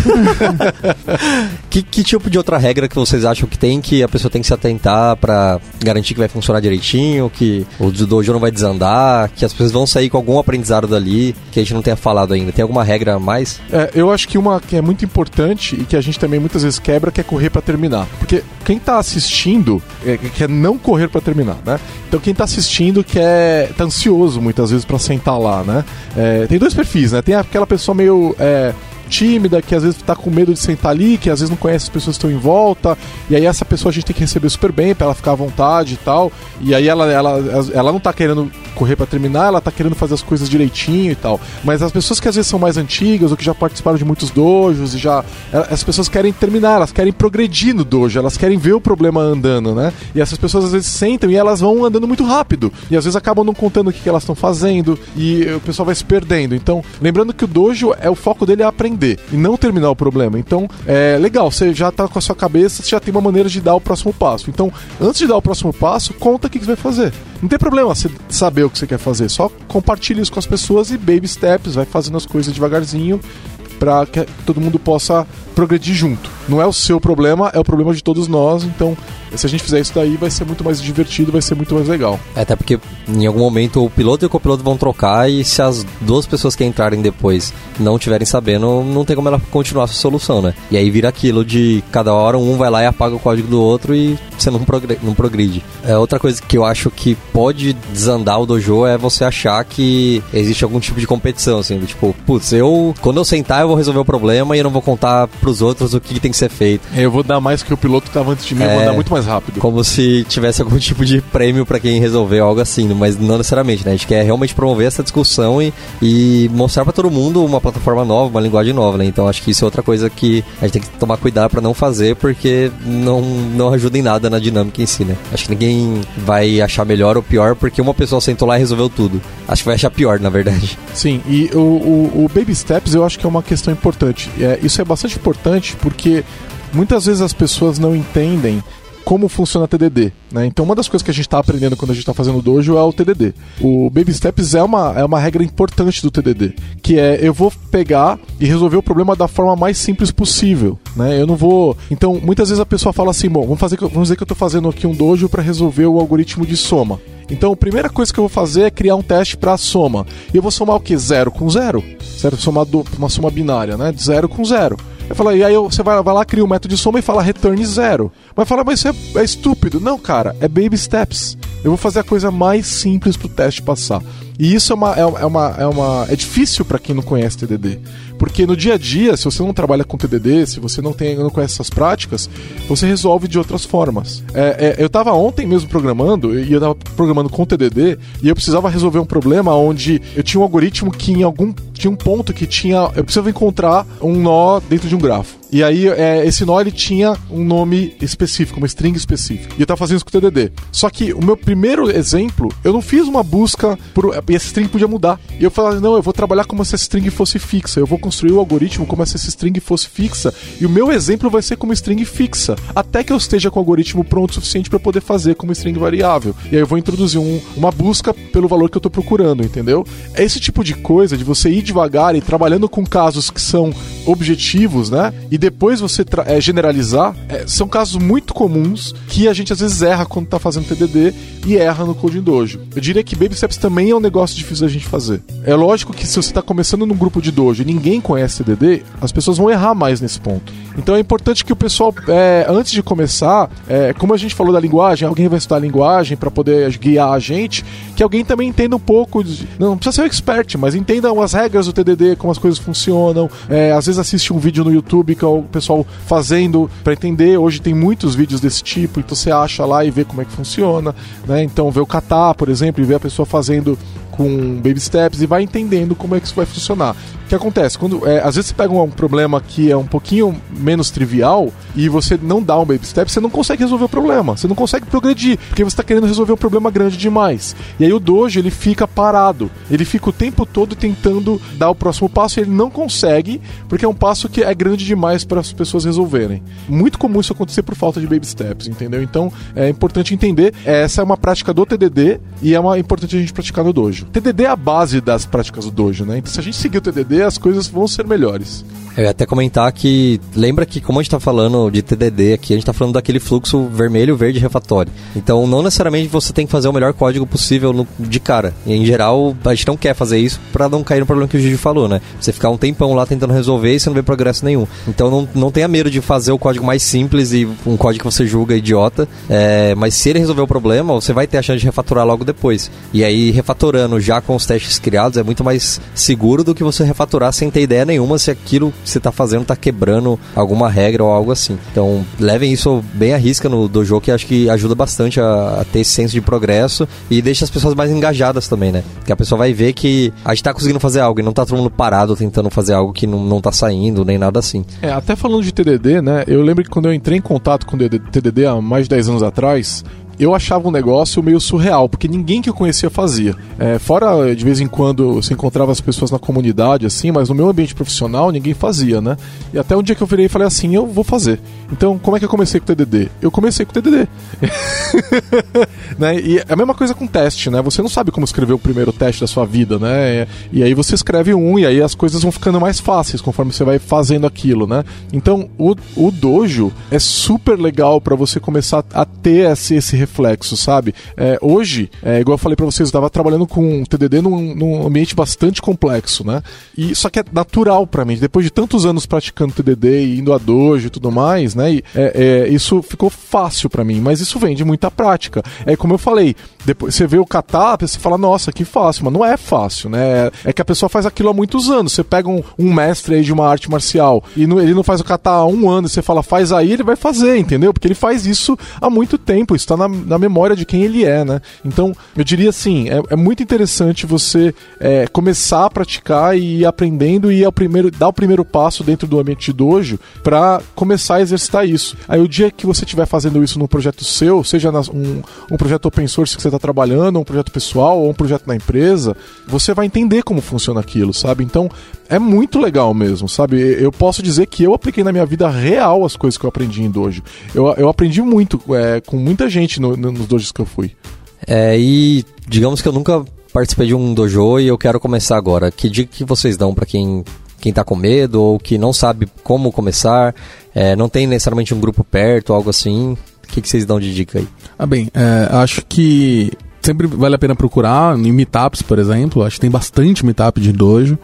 que, que tipo de outra regra que vocês acham que tem que a pessoa tem que se atentar pra garantir que vai funcionar direitinho, que o dojo não vai desandar, que as pessoas vão sair com algum aprendizado dali que a gente não tenha falado ainda? Tem alguma regra a mais? É, eu acho que uma que é muito importante e que a gente também muitas vezes quebra que é correr pra terminar. Porque quem tá assistindo é, quer não correr pra terminar, né? Então quem tá assistindo quer tá ansioso muitas vezes pra sentar lá, né? É, tem dois perfis, né? Tem aquela pessoa meio é, tímida, que às vezes tá com medo de sentar ali, que às vezes não conhece as pessoas que estão em volta, e aí essa pessoa a gente tem que receber super bem pra ela ficar à vontade e tal. E aí ela, ela, ela não tá querendo correr pra terminar, ela tá querendo fazer as coisas direitinho e tal. Mas as pessoas que às vezes são mais antigas ou que já participaram de muitos dojos e já. As pessoas querem terminar, elas querem progredir no dojo, elas querem ver o problema andando, né? E essas pessoas às vezes sentam e elas vão andando muito rápido. E às vezes acabam não contando o que, que elas estão fazendo e o pessoal vai se perdendo. Então, lembrando que o dojo é o foco dele é aprender e não terminar o problema. Então, é legal, você já tá com a sua cabeça, você já tem uma maneira de dar o próximo passo. Então, antes de dar o próximo passo, conta o que, você vai fazer. Não tem problema você saber o que você quer fazer, só compartilhe isso com as pessoas e baby steps, vai fazendo as coisas devagarzinho para que todo mundo possa progredir junto. Não é o seu problema, é o problema de todos nós. Então, se a gente fizer isso daí, vai ser muito mais divertido, vai ser muito mais legal. É, até porque em algum momento o piloto e o copiloto vão trocar e se as duas pessoas que entrarem depois não tiverem sabendo, não tem como ela continuar a sua solução, né? E aí vira aquilo de cada hora um vai lá e apaga o código do outro e você não, progre não progride. É, outra coisa que eu acho que pode desandar o dojo é você achar que existe algum tipo de competição, assim, do tipo, putz, eu, quando eu sentar, eu vou resolver o problema e eu não vou contar pros outros o que, que tem que ser feito. Eu vou dar mais que o piloto que tava antes de mim, eu vou É. dar muito mais rápido. Como se tivesse algum tipo de prêmio pra quem resolveu algo assim, mas não necessariamente, né? A gente quer realmente promover essa discussão e, e mostrar pra todo mundo uma plataforma nova, uma linguagem nova, né? Então acho que isso é outra coisa que a gente tem que tomar cuidado pra não fazer, porque não, não ajuda em nada na dinâmica em si, né? Acho que ninguém vai achar melhor ou pior porque uma pessoa sentou lá e resolveu tudo. Acho que vai achar pior, na verdade. Sim, e o, o, o Baby Steps eu acho que é uma questão importante. É, isso é bastante importante porque muitas vezes as pessoas não entendem como funciona TDD, né? Então uma das coisas que a gente está aprendendo quando a gente está fazendo o dojo é o TDD. O Baby Steps é uma, é uma regra importante do TDD, que é eu vou pegar e resolver o problema da forma mais simples possível, né? Eu não vou... Então muitas vezes a pessoa fala assim, bom, vamos, fazer, vamos dizer que eu estou fazendo aqui um dojo para resolver o algoritmo de soma. Então, a primeira coisa que eu vou fazer é criar um teste para soma. E eu vou somar o que? Zero com zero. Certo? Somar do- uma soma binária, né? De zero com zero. Eu falo, e aí você vai, vai lá, cria um método de soma e fala return zero. Vai falar, mas isso é, é estúpido. Não, cara, é baby steps. Eu vou fazer a coisa mais simples pro teste passar. E isso é uma. É, é uma, é, uma, é difícil para quem não conhece TDD. Porque no dia a dia, se você não trabalha com TDD, se você não, tem, não conhece essas práticas, você resolve de outras formas. É, é, eu tava ontem mesmo programando, e eu tava programando com TDD, e eu precisava resolver um problema onde eu tinha um algoritmo que em algum. Tinha um ponto que tinha. Eu precisava encontrar um nó dentro de um grafo. E aí, é, esse nó ele tinha um nome específico, uma string específica. E eu tava fazendo isso com o TDD. Só que o meu primeiro exemplo, eu não fiz uma busca por. E essa string podia mudar. E eu falei, não, eu vou trabalhar como se essa string fosse fixa. Eu vou construir o algoritmo como se essa string fosse fixa. E o meu exemplo vai ser como string fixa. Até que eu esteja com o algoritmo pronto o suficiente para poder fazer como string variável. E aí eu vou introduzir um- uma busca pelo valor que eu tô procurando, entendeu? É esse tipo de coisa de você ir devagar e trabalhando com casos que são objetivos, né? E depois você é, generalizar, é, são casos muito comuns que a gente às vezes erra quando tá fazendo TDD e erra no Coding Dojo. Eu diria que Baby Steps também é um negócio difícil da gente fazer. É lógico que se você tá começando num grupo de dojo e ninguém conhece TDD, as pessoas vão errar mais nesse ponto. Então é importante que o pessoal, é, antes de começar, é, como a gente falou da linguagem, alguém vai estudar a linguagem para poder guiar a gente, que alguém também entenda um pouco, de, não precisa ser um expert, mas entenda as regras do TDD, como as coisas funcionam. É, às vezes assiste um vídeo no YouTube que é o pessoal fazendo para entender. Hoje tem muitos vídeos desse tipo, então você acha lá e vê como é que funciona, né? Então vê o kata, por exemplo, e vê a pessoa fazendo com baby steps e vai entendendo como é que isso vai funcionar. que acontece? Quando, é, às vezes você pega um, um, problema que é um pouquinho menos trivial e você não dá um baby step, você não consegue resolver o problema. Você não consegue progredir, porque você está querendo resolver um problema grande demais. E aí o dojo, ele fica parado. Ele fica o tempo todo tentando dar o próximo passo e ele não consegue, porque é um passo que é grande demais para as pessoas resolverem. Muito comum isso acontecer por falta de baby steps, entendeu? Então é importante entender, essa é uma prática do TDD e é uma, importante a gente praticar no dojo. TDD é a base das práticas do dojo, né? Então se a gente seguir o TDD, as coisas vão ser melhores. Eu ia até comentar que, lembra que como a gente está falando de TDD aqui, a gente está falando daquele fluxo vermelho, verde refatório. Então, não necessariamente você tem que fazer o melhor código possível no, de cara. E, em geral, a gente não quer fazer isso para não cair no problema que o Gigi falou, né? Você ficar um tempão lá tentando resolver e você não vê progresso nenhum. Então, não, não tenha medo de fazer o código mais simples e um código que você julga idiota. É, mas se ele resolver o problema, você vai ter a chance de refatorar logo depois. E aí, refatorando já com os testes criados, é muito mais seguro do que você refatorar sem ter ideia nenhuma se aquilo que você está fazendo está quebrando alguma regra ou algo assim. Então, levem isso bem à risca no dojo, que acho que ajuda bastante a, a ter esse senso de progresso e deixa as pessoas mais engajadas também, né? Que a pessoa vai ver que a gente está conseguindo fazer algo e não está todo mundo parado tentando fazer algo que não, não tá saindo, nem nada assim. É, até falando de TDD, né? Eu lembro que quando eu entrei em contato com o TDD há mais de 10 anos atrás, eu achava um negócio meio surreal, porque ninguém que eu conhecia fazia. É, fora, de vez em quando, você encontrava as pessoas na comunidade, assim, mas no meu ambiente profissional ninguém fazia, né? E até um dia que eu virei e falei assim, eu vou fazer. Então, como é que eu comecei com o TDD? Eu comecei com o TDD. né? E é a mesma coisa com teste, né? Você não sabe como escrever o primeiro teste da sua vida, né? E aí você escreve um e aí as coisas vão ficando mais fáceis conforme você vai fazendo aquilo, né? Então, o, o dojo é super legal para você começar a ter esse, esse reflexo, sabe? É, hoje, é, igual eu falei para vocês, eu estava trabalhando com TDD num, num, ambiente bastante complexo, né? E só que é natural para mim. Depois de tantos anos praticando TDD e indo a dojo e tudo mais, né? E, é, é isso ficou fácil para mim, mas isso vem de muita prática. É como eu falei, depois você vê o kata, você fala, nossa, que fácil, mas não é fácil, né? É que a pessoa faz aquilo há muitos anos. Você pega um, um mestre aí de uma arte marcial e não, ele não faz o kata há um ano, e você fala, faz aí, ele vai fazer, entendeu? Porque ele faz isso há muito tempo, está na, na memória de quem ele é, né? Então, eu diria assim, é, é muito interessante você é, começar a praticar e ir aprendendo e ir primeiro, dar o primeiro passo dentro do ambiente de dojo para começar a exercitar isso. Aí o dia que você estiver fazendo isso num projeto seu, seja nas, um, um projeto open source que você está trabalhando, um projeto pessoal ou um projeto na empresa, você vai entender como funciona aquilo, sabe? Então, é muito legal mesmo, sabe? Eu posso dizer que eu apliquei na minha vida real as coisas que eu aprendi em dojo. Eu, eu aprendi muito é, com muita gente no, no, nos dojos que eu fui. É, e digamos que eu nunca participei de um dojo e eu quero começar agora. Que dica que vocês dão para quem quem tá com medo ou que não sabe como começar, é, não tem necessariamente um grupo perto, algo assim. O que, que vocês dão de dica aí? Ah, bem, é, acho que sempre vale a pena procurar em meetups, por exemplo. Acho que tem bastante meetup de dojo.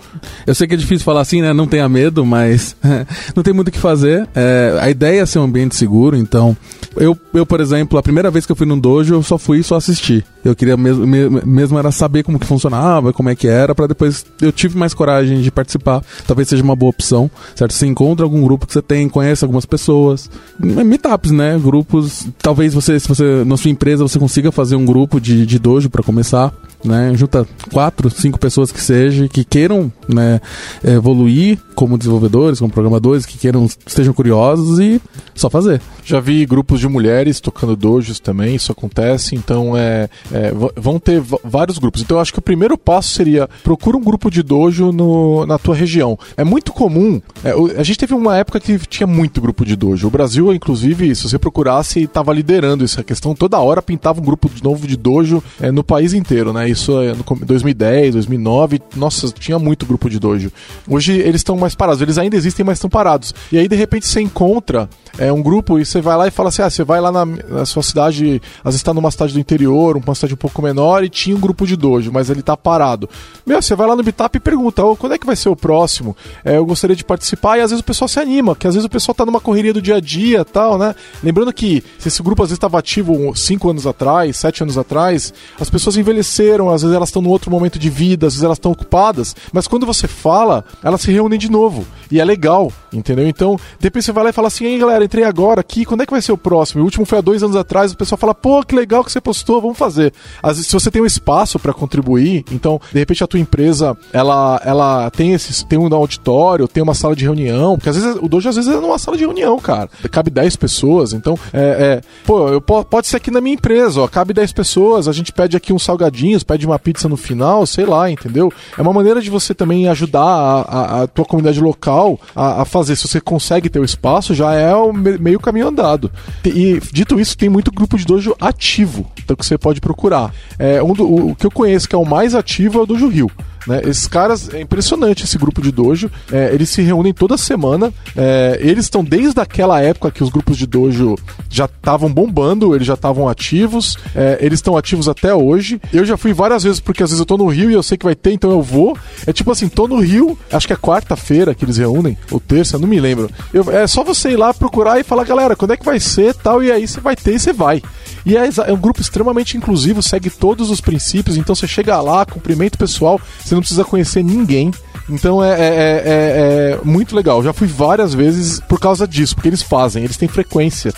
Eu sei que é difícil falar assim, né? Não tenha medo, mas não tem muito o que fazer. É, a ideia é ser um ambiente seguro, então. Eu, eu, por exemplo, a primeira vez que eu fui num dojo, eu só fui e só assisti. Eu queria mesmo, mesmo era saber como que funcionava, como é que era, para depois eu tive mais coragem de participar. Talvez seja uma boa opção, certo? Você encontra algum grupo que você tem, conhece algumas pessoas. Meetups, né? Grupos. Talvez você, se você, na sua empresa, você consiga fazer um grupo de, de dojo para começar né? Junta quatro, cinco pessoas que seja, que queiram né, evoluir como desenvolvedores, como programadores, que queiram, estejam curiosos e só fazer. Já vi grupos de mulheres tocando dojos também, isso acontece, então é, é vão ter vários grupos. Então eu acho que o primeiro passo seria procura um grupo de dojo no, na tua região. É muito comum, é, a gente teve uma época que tinha muito grupo de dojo. O Brasil, inclusive, se você procurasse, estava liderando essa questão. Toda hora pintava um grupo novo de dojo é, no país inteiro, né? Isso é no 2010, 2009, nossa, tinha muito grupo de dojo. Hoje eles estão mais parados, eles ainda existem, mas estão parados. E aí de repente você encontra é, um grupo e você vai lá e fala assim: ah, você vai lá na, na sua cidade, às vezes está numa cidade do interior, uma cidade um pouco menor e tinha um grupo de dojo, mas ele tá parado. Meu, você vai lá no Bitap e pergunta: oh, quando é que vai ser o próximo? É, eu gostaria de participar e às vezes o pessoal se anima, que às vezes o pessoal tá numa correria do dia a dia tal, né? Lembrando que se esse grupo às vezes estava ativo 5 anos atrás, 7 anos atrás, as pessoas envelheceram, às vezes elas estão num outro momento de vida, às vezes elas estão ocupadas, mas quando você fala, elas se reúnem de novo. E é legal Entendeu? Então, depois você vai lá e fala assim, ei galera, entrei agora aqui, quando é que vai ser o próximo? O último foi há dois anos atrás, o pessoal fala, pô, que legal que você postou, vamos fazer. Às vezes, se você tem um espaço para contribuir, então, de repente a tua empresa, ela, ela tem esse, tem um auditório, tem uma sala de reunião, porque às vezes o dojo às vezes é numa sala de reunião, cara. Cabe 10 pessoas, então, é, é pô, eu, pode ser aqui na minha empresa, ó, cabe 10 pessoas, a gente pede aqui uns salgadinhos, pede uma pizza no final, sei lá, entendeu? É uma maneira de você também ajudar a, a, a tua comunidade local a, a fazer. Se você consegue ter o espaço, já é o meio caminho andado. E dito isso, tem muito grupo de dojo ativo, então que você pode procurar. É, um do, o, que eu conheço que é o mais ativo é o Dojo Rio. Né? Esses caras, é impressionante esse grupo de dojo. É, eles se reúnem toda semana. É, eles estão desde aquela época que os grupos de dojo já estavam bombando, eles já estavam ativos. É, eles estão ativos até hoje. Eu já fui várias vezes, porque às vezes eu tô no Rio e eu sei que vai ter, então eu vou. É tipo assim, tô no Rio, acho que é quarta-feira que eles reúnem, ou terça, não me lembro. Eu, é só você ir lá procurar e falar, galera, quando é que vai ser tal, e aí você vai ter e você vai. E é, é, um grupo extremamente inclusivo, segue todos os princípios, então você chega lá, cumprimento o pessoal, você não precisa conhecer ninguém. Então é, é, é, é, muito legal. Já fui várias vezes por causa disso, porque eles fazem, eles têm frequência.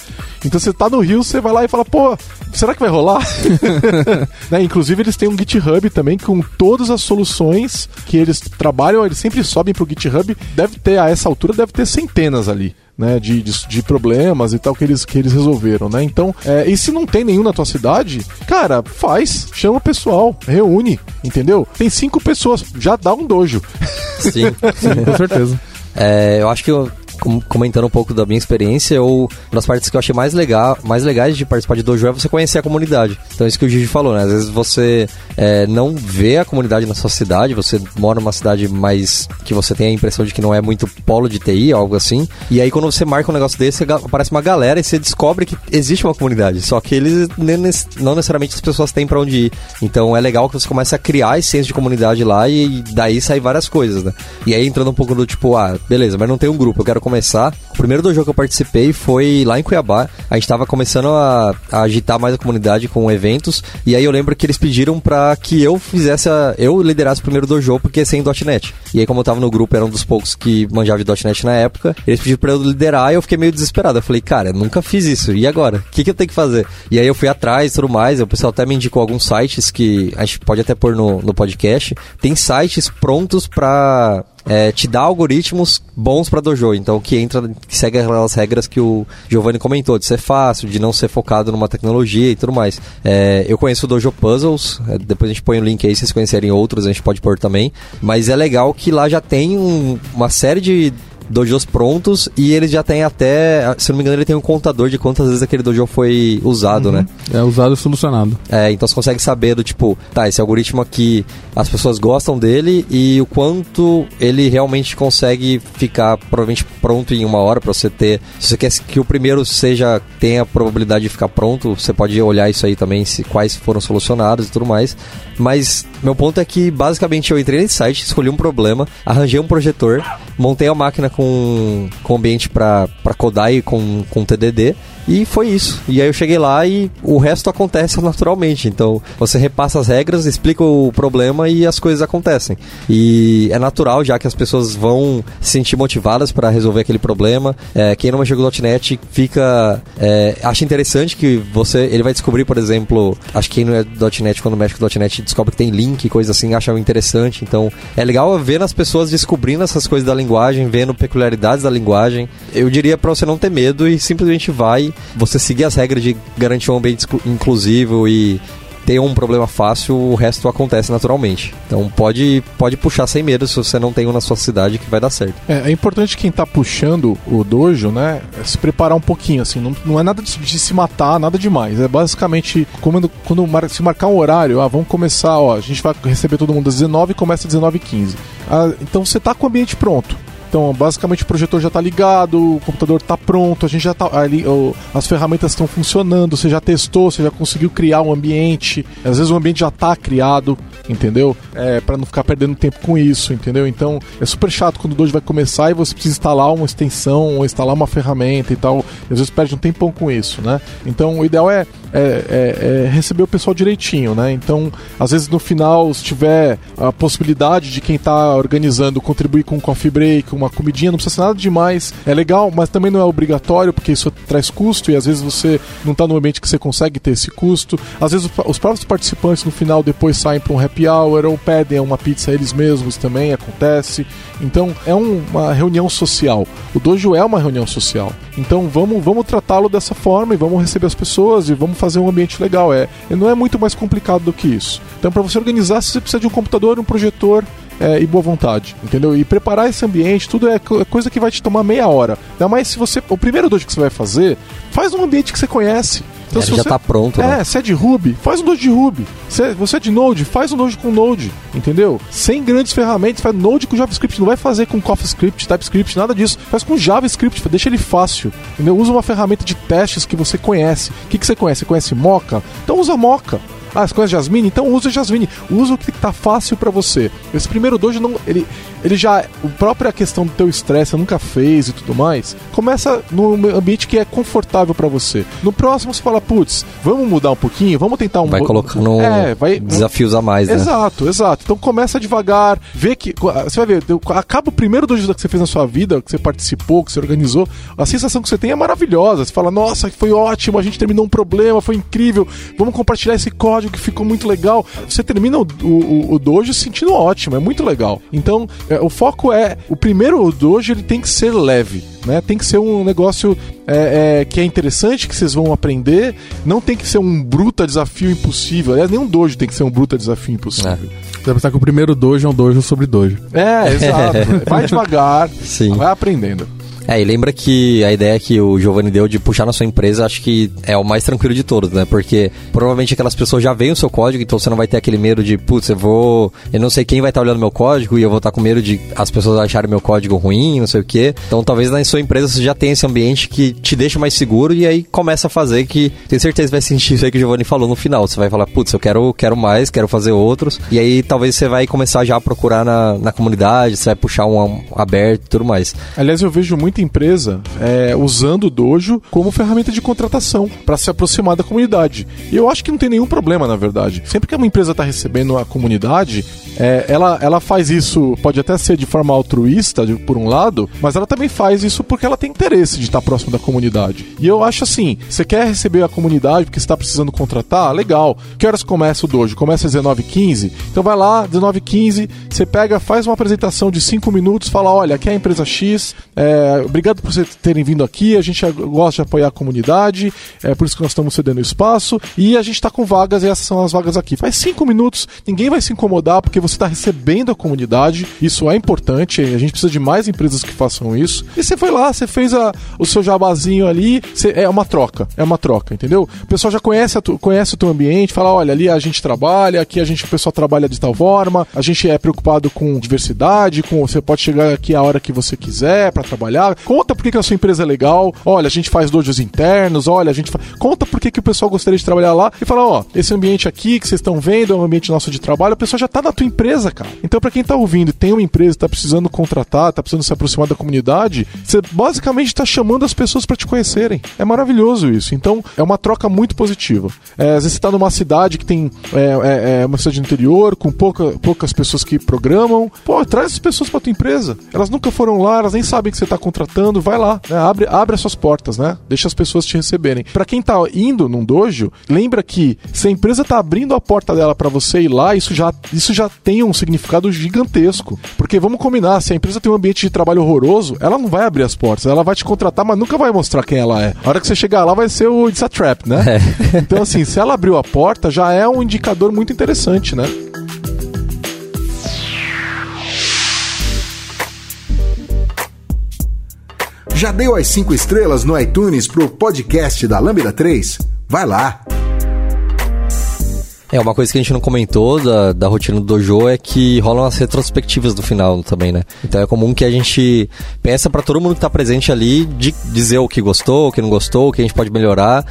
Então você tá no Rio, você vai lá e fala, pô, será que vai rolar? né? Inclusive eles têm um GitHub também com todas as soluções que eles trabalham, eles sempre sobem pro GitHub. Deve ter, a essa altura, deve ter centenas ali né, de, de, de, problemas e tal que eles, que eles resolveram, né? Então, é, e se não tem nenhum na tua cidade, cara, faz, chama o pessoal, reúne, entendeu? Tem cinco pessoas, já dá um dojo. Sim, Sim com certeza. É, eu acho que eu, comentando um pouco da minha experiência, uma das partes que eu achei mais, legal, mais legais de participar de dojo é você conhecer a comunidade. Então, isso que o Gigi falou, né? Às vezes você é, não vê a comunidade na sua cidade, você mora numa cidade mais que você tem a impressão de que não é muito polo de TI, algo assim. E aí, quando você marca um negócio desse, aparece uma galera e você descobre que existe uma comunidade. Só que eles não necessariamente as pessoas têm para onde ir. Então, é legal que você comece a criar esse senso de comunidade lá e daí sai várias coisas, né? E aí, entrando um pouco do tipo, ah, beleza, mas não tem um grupo, eu quero começar. O primeiro dojo que eu participei foi lá em Cuiabá. A gente tava começando a, a agitar mais a comunidade com eventos. E aí eu lembro que eles pediram para que eu fizesse a, eu liderasse o primeiro dojo porque sem .NET. E aí como eu tava no grupo, era um dos poucos que manjava de .NET na época, eles pediram para eu liderar e eu fiquei meio desesperado. Eu falei, cara, nunca fiz isso. E agora? O que, que eu tenho que fazer? E aí eu fui atrás e tudo mais. O pessoal até me indicou alguns sites que a gente pode até pôr no, no podcast. Tem sites prontos para é, te dá algoritmos bons para dojo, então que entra, que segue aquelas regras que o Giovanni comentou, de ser fácil, de não ser focado numa tecnologia e tudo mais. É, eu conheço o Dojo Puzzles, é, depois a gente põe o link aí, se vocês conhecerem outros, a gente pode pôr também, mas é legal que lá já tem um, uma série de dojos prontos e eles já têm até, se não me engano, ele tem um contador de quantas vezes aquele dojo foi usado, uhum. né? É usado e solucionado. É, então você consegue saber do tipo, tá, esse algoritmo aqui, as pessoas gostam dele e o quanto ele realmente consegue ficar provavelmente pronto em uma hora para você ter. Se você quer que o primeiro seja tenha a probabilidade de ficar pronto, você pode olhar isso aí também, se quais foram solucionados e tudo mais. Mas meu ponto é que basicamente eu entrei nesse site, escolhi um problema, arranjei um projetor, montei a máquina com com, ambiente para codar e com, com TDD. E foi isso. E aí eu cheguei lá e o resto acontece naturalmente. Então você repassa as regras, explica o problema e as coisas acontecem. E é natural já que as pessoas vão se sentir motivadas para resolver aquele problema. É, quem não o .NET fica é, acha interessante que você ele vai descobrir, por exemplo, acho que quem não é .NET quando mexe com .NET descobre que tem link, coisa assim, acha interessante. Então é legal ver as pessoas descobrindo essas coisas da linguagem, vendo peculiaridades da linguagem. Eu diria para você não ter medo e simplesmente vai você seguir as regras de garantir um ambiente inclusivo e ter um problema fácil, o resto acontece naturalmente. Então pode, pode puxar sem medo se você não tem um na sua cidade que vai dar certo. É, é importante quem tá puxando o dojo, né, se preparar um pouquinho, assim, não, não é nada de, de, se matar, nada demais. É basicamente quando, quando mar, se marcar um horário, ah, vamos começar, ó, a gente vai receber todo mundo às 19 e começa às 19h15. Ah, então você tá com o ambiente pronto. Então, basicamente o projetor já está ligado, o computador está pronto, a gente já tá ali, as ferramentas estão funcionando, você já testou, você já conseguiu criar um ambiente. Às vezes o ambiente já está criado, entendeu? É, para não ficar perdendo tempo com isso, entendeu? Então, é super chato quando o Dojo vai começar e você precisa instalar uma extensão, ou instalar uma ferramenta e tal. E às vezes perde um tempão com isso, né? Então o ideal é, é, é, é receber o pessoal direitinho, né? Então, às vezes no final, se tiver a possibilidade de quem está organizando contribuir com um coffee break, uma comidinha, não precisa ser nada demais. É legal, mas também não é obrigatório, porque isso traz custo e às vezes você não está no ambiente que você consegue ter esse custo. Às vezes os próprios participantes no final depois saem para um happy hour ou pedem uma pizza eles mesmos também, acontece. Então é um, uma reunião social. O dojo é uma reunião social. Então vamos, vamos tratá-lo dessa forma e vamos receber as pessoas e vamos fazer um ambiente legal. É, não é muito mais complicado do que isso. Então para você organizar, você precisa de um computador, um projetor, é, e boa vontade, entendeu? E preparar esse ambiente, tudo é, é coisa que vai te tomar meia hora. Ainda mais se você. O primeiro dojo que você vai fazer, faz um ambiente que você conhece. Então, já está pronto, é, né? se é de Ruby, faz um Node de Ruby. Se você é de Node, faz um Node com Node, entendeu? Sem grandes ferramentas, faz Node com JavaScript. Não vai fazer com CoffeeScript, TypeScript, nada disso. Faz com JavaScript, deixa ele fácil. Entendeu? Usa uma ferramenta de testes que você conhece. O que, que você conhece? Você conhece Mocha? Então usa Mocha. Ah, você conhece Jasmine? Então usa Jasmine. Usa o que tá fácil para você. Esse primeiro dojo não. Ele, ele já. A própria questão do teu estresse, nunca fez e tudo mais. Começa no ambiente que é confortável para você. No próximo você fala, putz, vamos mudar um pouquinho, vamos tentar um. Vai colocando é, vai, desafios a mais, né? Exato, exato. Então começa devagar, vê que. Você vai ver, acaba o primeiro dojo que você fez na sua vida, que você participou, que você organizou, a sensação que você tem é maravilhosa. Você fala, nossa, foi ótimo, a gente terminou um problema, foi incrível, vamos compartilhar esse código episódio que ficou muito legal. Você termina o, o, o dojo sentindo ótimo, é muito legal. Então, é, o foco é. O primeiro dojo ele tem que ser leve. Né? Tem que ser um negócio é, é, que é interessante, que vocês vão aprender. Não tem que ser um bruta desafio impossível. Aliás, nenhum dojo tem que ser um bruta desafio impossível. É. Você vai pensar que o primeiro dojo é um dojo sobre dojo. É, exato. vai devagar, Sim. vai aprendendo. É, e lembra que a ideia que o Giovanni deu de puxar na sua empresa, acho que é o mais tranquilo de todos, né? Porque provavelmente aquelas pessoas já veem o seu código, então você não vai ter aquele medo de, putz, eu vou. Eu não sei quem vai estar olhando meu código e eu vou estar com medo de as pessoas acharem meu código ruim, não sei o quê. Então talvez na sua empresa você já tenha esse ambiente que te deixa mais seguro e aí começa a fazer que tenho certeza vai sentir isso aí que o Giovanni falou no final. Você vai falar, putz, eu quero, quero mais, quero fazer outros. E aí talvez você vai começar já a procurar na, na comunidade, você vai puxar um, um aberto e tudo mais. Aliás, eu vejo muita empresa é, usando o Dojo como ferramenta de contratação para se aproximar da comunidade. E eu acho que não tem nenhum problema, na verdade. Sempre que uma empresa está recebendo a comunidade, é, ela, ela faz isso, pode até ser de forma altruísta, de, por um lado, mas ela também faz isso porque ela tem interesse de estar próximo da comunidade. E eu acho assim: você quer receber a comunidade porque está precisando contratar? Legal. Que horas começa o Dojo? Começa às 19h15? Então vai lá, 19h15, você pega, faz uma apresentação de 5 minutos, fala: olha, aqui é a empresa X, é, obrigado por vocês terem vindo aqui, a gente gosta de apoiar a comunidade, é por isso que nós estamos cedendo espaço, e a gente está com vagas e essas são as vagas aqui. Faz 5 minutos, ninguém vai se incomodar porque você está recebendo a comunidade, isso é importante, a gente precisa de mais empresas que façam isso. E você foi lá, você fez a, o seu jabazinho ali, você, é uma troca, é uma troca, entendeu? O pessoal já conhece, tu, conhece o teu ambiente, fala, olha, ali a gente trabalha, aqui a gente, o pessoal trabalha de tal forma, a gente é preocupado com diversidade, com você pode chegar aqui a hora que você quiser para trabalhar. Conta por que a sua empresa é legal, olha, a gente faz dojos internos, olha, a gente faz... Conta por que, que o pessoal gostaria de trabalhar lá e fala, ó, esse ambiente aqui que vocês estão vendo é um ambiente nosso de trabalho, o pessoal já tá na tua empresa, cara. Então, para quem tá ouvindo tem uma empresa, tá precisando contratar, tá precisando se aproximar da comunidade, você basicamente tá chamando as pessoas para te conhecerem. É maravilhoso isso. Então, é uma troca muito positiva. É, às vezes você tá numa cidade que tem é, é, é uma cidade interior, com pouca, poucas pessoas que programam. Pô, traz as pessoas para tua empresa. Elas nunca foram lá, elas nem sabem que você tá contratando, vai lá, né? abre, abre as suas portas, né? Deixa as pessoas te receberem. Para quem tá indo num dojo, lembra que se a empresa tá abrindo a porta dela para você ir lá, isso já, isso já tem um significado gigantesco. Porque vamos combinar, se a empresa tem um ambiente de trabalho horroroso, ela não vai abrir as portas, ela vai te contratar, mas nunca vai mostrar quem ela é. A hora que você chegar lá vai ser o It's a Trap, né? É. Então, assim, se ela abriu a porta, já é um indicador muito interessante, né? Já deu as 5 estrelas no iTunes pro podcast da Lambda 3? Vai lá! É, uma coisa que a gente não comentou da, da rotina do dojo é que rolam as retrospectivas do final também, né? Então é comum que a gente peça para todo mundo que tá presente ali de dizer o que gostou, o que não gostou, o que a gente pode melhorar.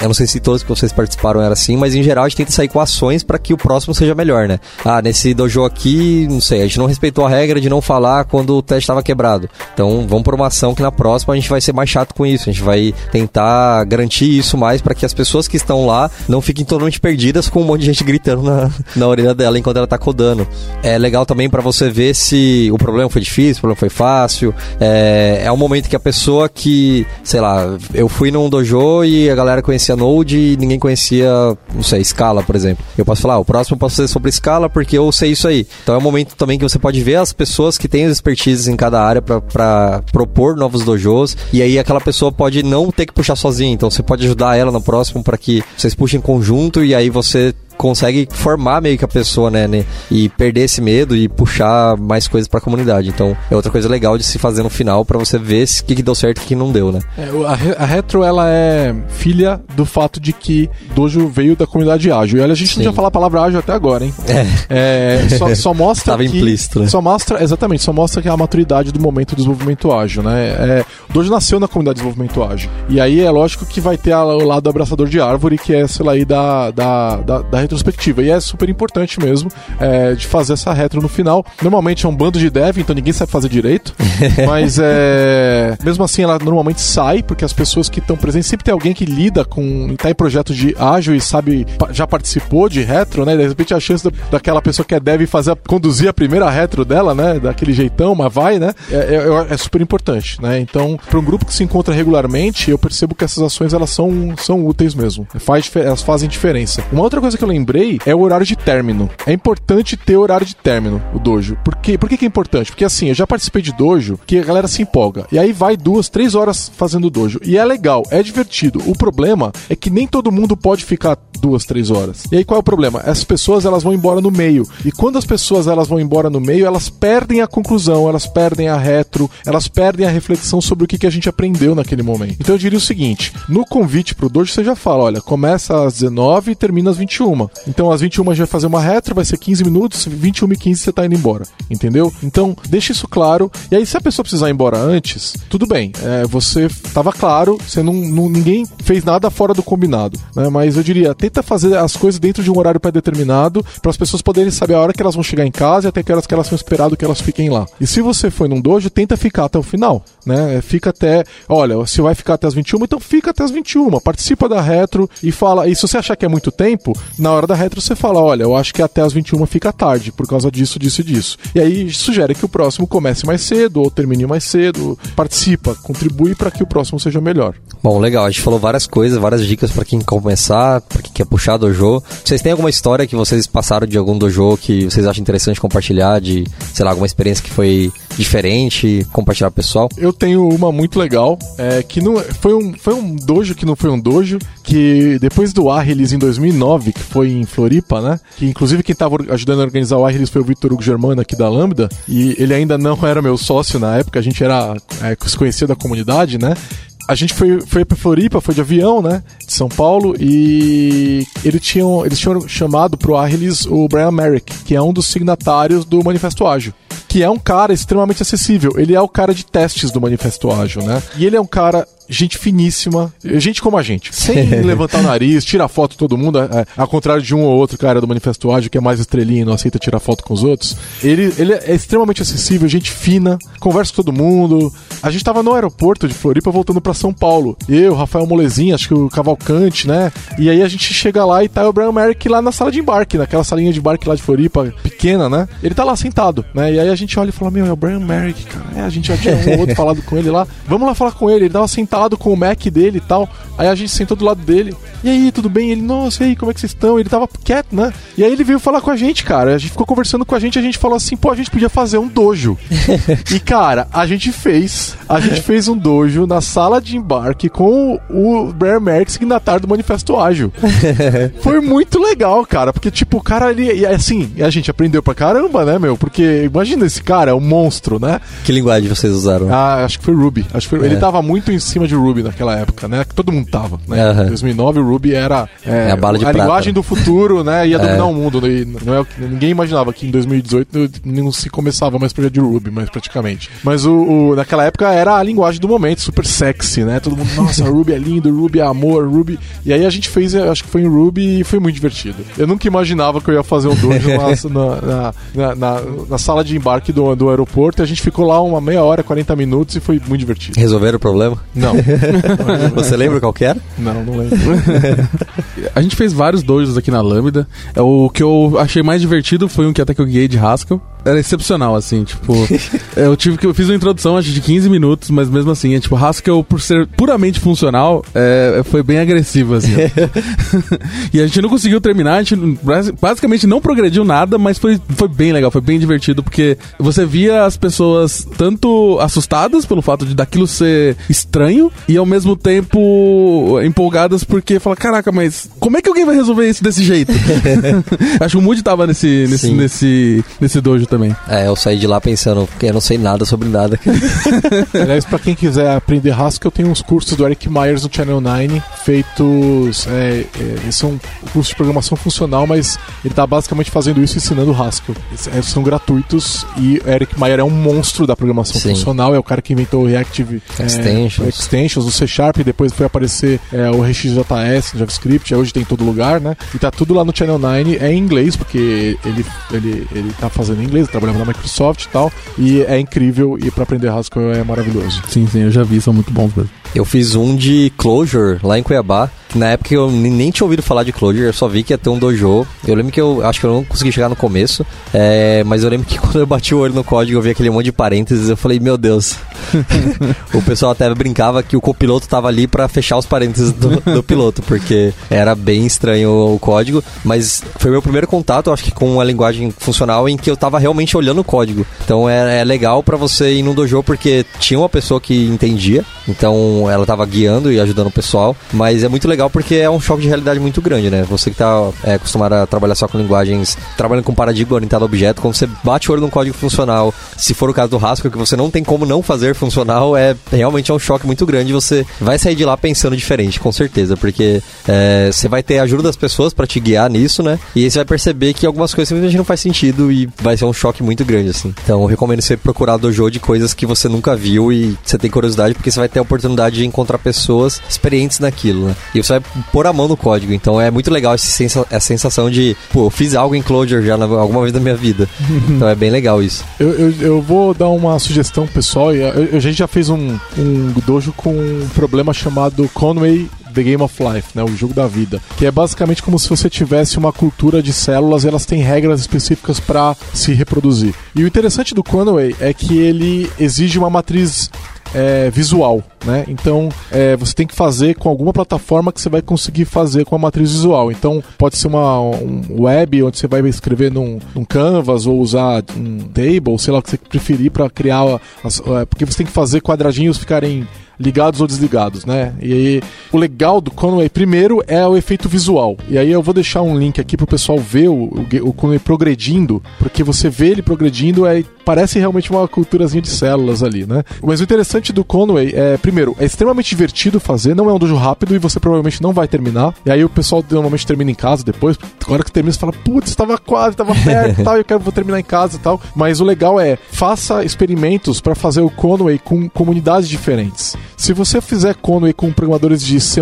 Eu não sei se todos que vocês participaram era assim, mas em geral a gente tenta sair com ações para que o próximo seja melhor, né? Ah, nesse dojo aqui, não sei, a gente não respeitou a regra de não falar quando o teste estava quebrado. Então vamos por uma ação que na próxima a gente vai ser mais chato com isso. A gente vai tentar garantir isso mais para que as pessoas que estão lá não fiquem totalmente perdidas com um monte de gente gritando na, na orelha dela enquanto ela tá codando. É legal também para você ver se o problema foi difícil, o problema foi fácil. É, é um momento que a pessoa que, sei lá, eu fui num dojo e a galera conhecia Node e ninguém conhecia, não sei, Scala, por exemplo. Eu posso falar, ah, o próximo eu posso ser sobre Scala porque eu sei isso aí. Então é um momento também que você pode ver as pessoas que têm as expertises em cada área para propor novos dojos e aí aquela pessoa pode não ter que puxar sozinha. Então você pode ajudar ela no próximo para que vocês puxem em conjunto e aí você consegue formar meio que a pessoa, né, né, E perder esse medo e puxar mais coisas para a comunidade. Então, é outra coisa legal de se fazer no final para você ver o que, que deu certo e o que não deu, né? É, a, a, Retro, ela é filha do fato de que Dojo veio da comunidade ágil. E olha, a gente Sim. não tinha falar a palavra ágil até agora, hein? É. é só, só, mostra Tava que, implícito, né? Só mostra, exatamente, só mostra que é a maturidade do momento do desenvolvimento ágil, né? É, Dojo nasceu na comunidade de desenvolvimento ágil. E aí é lógico que vai ter o lado abraçador de árvore, que é, sei lá, aí da, da, da, da retrospectiva. E é super importante mesmo é, de fazer essa retro no final. Normalmente é um bando de dev, então ninguém sabe fazer direito. mas é. Mesmo assim, ela normalmente sai, porque as pessoas que estão presentes sempre tem alguém que lida com. tá em projetos de ágil e sabe, já participou de retro, né? De repente a chance da, daquela pessoa que é dev fazer, conduzir a primeira retro dela, né? Daquele jeitão, mas vai, né? É, é, é super importante, né? Então, para um grupo que se encontra regularmente, eu percebo que essas ações elas são, são úteis mesmo. Faz, elas fazem diferença. Uma outra coisa que eu lembrei é o horário de término. É importante ter horário de término, o dojo. Por quê? Por que, que é importante? Porque assim, eu já participei de dojo que a galera se empolga. E aí vai duas, três horas fazendo dojo. E é legal, é divertido. O problema é que nem todo mundo pode ficar duas, três horas. E aí qual é o problema? Essas pessoas elas vão embora no meio. E quando as pessoas elas vão embora no meio, elas perdem a conclusão, elas perdem a retro, elas perdem a reflexão sobre o que, que a gente aprendeu naquele momento. Então eu diria o seguinte: no convite pro dojo você já fala, olha, começa às 19 e termina às 21. Então às 21 a gente vai fazer uma retro, vai ser 15 minutos, 21 e 15 você tá indo embora. Entendeu? Então deixa isso claro. E aí se a pessoa precisar ir embora antes, tudo bem. É, você tava claro, você não, não, ninguém fez nada fora do combinado. Né? Mas eu diria, tenta fazer as coisas dentro de um horário pré-determinado para as pessoas poderem saber a hora que elas vão chegar em casa e até que horas que elas são esperado que elas fiquem lá. E se você foi num dojo, tenta ficar até o final, né? Fica até, olha, se vai ficar até as 21, então fica até as 21, participa da retro e fala, e se você achar que é muito tempo, na hora da retro você fala, olha, eu acho que até as 21 fica tarde por causa disso, disso e disso. E aí sugere que o próximo comece mais cedo ou termine mais cedo, participa, contribui para que o próximo seja melhor. Bom, legal, a gente falou várias coisas, várias dicas para quem começar, para quem quer puxar dojo. Vocês têm alguma história que vocês passaram de algum dojo que vocês acham interessante compartilhar, de, sei lá, alguma experiência que foi diferente, compartilhar pessoal? Eu tenho uma muito legal, é, que não foi um, foi um dojo que não foi um dojo, que depois do Arrelis em 2009, que foi em Floripa, né? Que inclusive quem estava ajudando a organizar o Arrelis foi o Vitor Hugo Germano aqui da Lambda, e ele ainda não era meu sócio na época, a gente era é, se conhecia da comunidade, né? a gente foi, foi pra Floripa, foi de avião, né? De São Paulo, e eles tinham, eles tinham chamado pro Arrelis o Brian Merrick, que é um dos signatários do Manifesto Ágil. Que é um cara extremamente acessível. Ele é o cara de testes do Manifesto Ágil, né? E ele é um cara gente finíssima, gente como a gente, sem levantar o nariz, tira foto todo mundo, é, ao contrário de um ou outro cara do Manifesto Ágil que é mais estrelinha e não aceita tirar foto com os outros. Ele, ele é extremamente acessível, gente fina, conversa com todo mundo. A gente tava no aeroporto de Floripa voltando para São Paulo. Eu, Rafael Molezinha, acho que o Cavalcante, né? E aí a gente chega lá e tá o Brian Merrick lá na sala de embarque, naquela salinha de embarque lá de Floripa, pequena, né? Ele tá lá sentado, né? E aí a gente olha e fala: Meu, é o Brian Merrick, cara. É, a gente já tinha um ou outro falado com ele lá. Vamos lá falar com ele. Ele tava sentado com o Mac dele e tal. Aí a gente sentou do lado dele. E aí, tudo bem? Ele, nossa, e aí, como é que vocês estão? Ele tava quieto, né? E aí ele veio falar com a gente, cara. A gente ficou conversando com a gente, a gente falou assim, pô, a gente podia fazer um dojo. e, cara, a gente fez. A gente fez um dojo na sala de embarque com o Bear Merck signatário do Manifesto Ágil. Foi muito legal, cara. Porque, tipo, o cara ali. Assim, a gente aprendeu pra caramba, né, meu? Porque imagina esse cara, é um monstro, né? Que linguagem vocês usaram? Ah, acho que foi Ruby. Acho que foi... é. Ele tava muito em cima de Ruby naquela época, né? Que todo mundo tava, né? Em 2009 o Ruby era é, É a bala de prata. linguagem do futuro, né? Ia É. dominar o mundo. E não é, ninguém imaginava que em 2018 não se começava mais projeto de Ruby, mas praticamente. Mas o, o- naquela época era a linguagem do momento, super sexy, né? Todo mundo, nossa, Ruby é lindo, Ruby é amor, Ruby. E aí a gente fez, acho que foi em Ruby e foi muito divertido. Eu nunca imaginava que eu ia fazer um dojo na, na, na, na- na sala de embarque do, do aeroporto e a gente ficou lá uma meia hora, 40 minutos e foi muito divertido. Resolveram o problema? Não, Você lembra qual que era? não, não lembro. A gente fez vários dojos aqui na Lambda. É, O que eu achei mais divertido foi um que até que eu guiei de Haskell. Era excepcional, assim, tipo. eu tive que. Eu fiz uma introdução, acho, de 15 minutos, mas mesmo assim, é tipo, Haskell, por ser puramente funcional, é, foi bem agressivo, assim. e a gente não conseguiu terminar, a gente basi- basicamente não progrediu nada, mas foi, foi bem legal, foi bem divertido, porque você via as pessoas tanto assustadas pelo fato de daquilo ser estranho, e ao mesmo tempo empolgadas porque fala, caraca, mas como é que alguém vai resolver isso desse jeito? Acho que o Moody tava nesse, nesse, Sim. nesse, nesse dojo também. É, eu saí de lá pensando, que eu não sei nada sobre nada. Aliás, pra quem quiser aprender Haskell, tem uns cursos do Eric Myers no Channel 9, feitos. É, é, eles são cursos de programação funcional, mas ele tá basicamente fazendo isso ensinando Haskell. Eles, é, são gratuitos e Eric Meyer é um monstro da programação Sim. funcional, é o cara que inventou o Reactive é, Extensions. do C Sharp, depois foi aparecer é, o RxJS, JavaScript, hoje tem em todo lugar, né? E tá tudo lá no Channel 9, é em inglês, porque ele, ele, ele tá fazendo em inglês, trabalhando na Microsoft e tal, e é incrível, e pra aprender Haskell é maravilhoso. Sim, sim, eu já vi, são muito bons mesmo. Eu fiz um de Clojure lá em Cuiabá. que Na época eu nem nem tinha ouvido falar de Clojure, eu só vi que ia ter um dojo. Eu lembro que eu acho que eu não consegui chegar no começo, é, mas eu lembro que quando eu bati o olho no código eu vi aquele monte de parênteses, eu falei, meu Deus. o pessoal até brincava que o copiloto tava ali pra fechar os parênteses do, do piloto, porque era bem estranho o código, mas foi meu primeiro contato, acho que com a linguagem funcional em que eu tava realmente olhando o código. Então é, é legal pra você ir num dojo porque tinha uma pessoa que entendia, então ela tava guiando e ajudando o pessoal, mas é muito legal porque é um choque de realidade muito grande, né? Você que tá é, acostumado a trabalhar só com linguagens, trabalhando com paradigma orientado a objeto, quando você bate o olho num código funcional, se for o caso do Haskell, que você não tem como não fazer funcional, é realmente é um choque muito grande. Você vai sair de lá pensando diferente, com certeza, porque é, você vai ter a ajuda das pessoas pra te guiar nisso, né? E aí você vai perceber que algumas coisas simplesmente não faz sentido e vai ser um choque muito grande, assim. Então eu recomendo você procurar dojo de coisas que você nunca viu e você tem curiosidade, porque você vai ter a oportunidade de encontrar pessoas experientes naquilo, né? E você vai pôr a mão no código. Então é muito legal essa sensa- essa sensação de, pô, eu fiz algo em Clojure já na- alguma vez na minha vida. então é bem legal isso. Eu, eu, eu vou dar uma sugestão pessoal. e A, a gente já fez um, um dojo com um problema chamado Conway The Game of Life, né, o jogo da vida, que é basicamente como se você tivesse uma cultura de células e elas têm regras específicas para se reproduzir. E o interessante do Conway é que ele exige uma matriz é, visual, né? Então é, você tem que fazer com alguma plataforma que você vai conseguir fazer com a matriz visual. Então pode ser uma um web onde você vai escrever num, num canvas ou usar um table, sei lá o que você preferir para criar, as, é, porque você tem que fazer quadradinhos ficarem ligados ou desligados, né? E aí, o legal do Conway, primeiro, é o efeito visual. E aí eu vou deixar um link aqui pro pessoal ver o, o, o Conway progredindo, porque você vê ele progredindo, é, parece realmente uma culturazinha de células ali, né? Mas o interessante do Conway é, primeiro, é extremamente divertido fazer, não é um dojo rápido e você provavelmente não vai terminar. E aí o pessoal normalmente termina em casa depois, a hora que termina você fala, putz, tava quase, tava perto e tal, eu quero vou terminar em casa e tal. Mas o legal é, faça experimentos para fazer o Conway com comunidades diferentes. Se você fizer Conway com programadores de C++,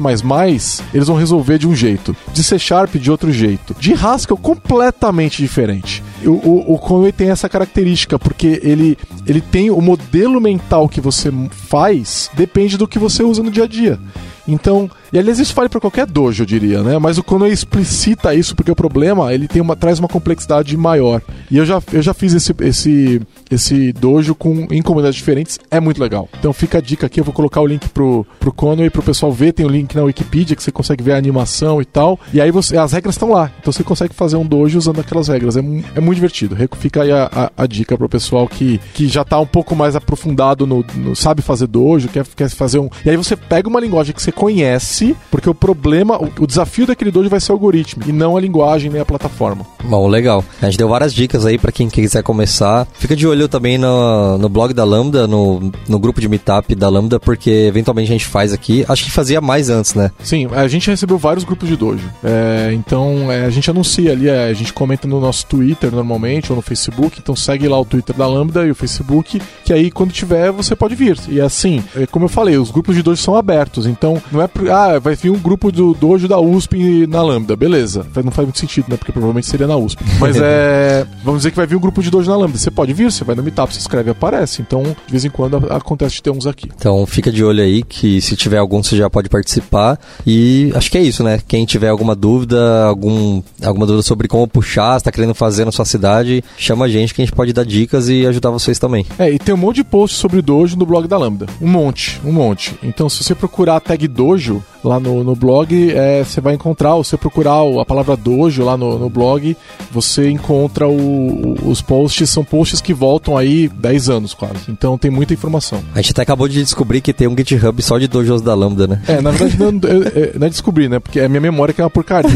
eles vão resolver de um jeito. De C Sharp, de outro jeito. De Haskell, completamente diferente. O, o, o Conway tem essa característica, porque ele, ele tem o modelo mental que você faz, depende do que você usa no dia a dia. Então, e aliás isso vale para qualquer dojo, eu diria, né? Mas o Conway explicita isso porque o problema, ele tem uma, traz uma complexidade maior. E eu já, eu já fiz esse, esse, esse dojo com, em comunidades diferentes, é muito legal. Então fica a dica aqui, eu vou colocar o link pro, pro Conway pro pessoal ver, tem o link na Wikipedia que você consegue ver a animação e tal. E aí você, as regras estão lá, então você consegue fazer um dojo usando aquelas regras. É, é muito divertido. Fica aí a, a, a dica pro pessoal que, que já tá um pouco mais aprofundado no, no- sabe fazer dojo, quer, quer fazer um. E aí você pega uma linguagem que você conhece porque o problema, o, o desafio daquele dojo vai ser o algoritmo e não a linguagem nem a plataforma. Bom, legal. A gente deu várias dicas aí para quem quiser começar. Fica de olho também no, no blog da Lambda, no, no grupo de meetup da Lambda, porque eventualmente a gente faz aqui. Acho que fazia mais antes, né? Sim, a gente recebeu vários grupos de dojo. É, então é, a gente anuncia ali, é, a gente comenta no nosso Twitter normalmente ou no Facebook. Então segue lá o Twitter da Lambda e o Facebook, que aí quando tiver você pode vir. E assim, é, como eu falei, os grupos de dojo são abertos. Então não é. Ah, vai vir um grupo do dojo da USP na Lambda, beleza. Não faz muito sentido, né? Porque provavelmente seria na USP. Mas é. Vamos dizer que vai vir um grupo de dojo na Lambda. Você pode vir, você vai no Meetup, se inscreve e aparece. Então, de vez em quando acontece de ter uns aqui. Então fica de olho aí que se tiver algum você já pode participar. E acho que é isso, né? Quem tiver alguma dúvida, algum, alguma dúvida sobre como puxar, está querendo fazer na sua cidade, chama a gente que a gente pode dar dicas e ajudar vocês também. É, e tem um monte de posts sobre dojo no blog da Lambda. Um monte, um monte. Então, se você procurar a tag dojo lá no, no blog, é, você vai encontrar, ou você procurar a palavra dojo lá no, no blog, você encontra o, os posts, são posts que voltam aí 10 anos quase. Então tem muita informação. A gente até acabou de descobrir que tem um GitHub só de dojos da Lambda, né? É, na verdade não, não é descobrir, né? Porque é minha memória que é uma porcaria.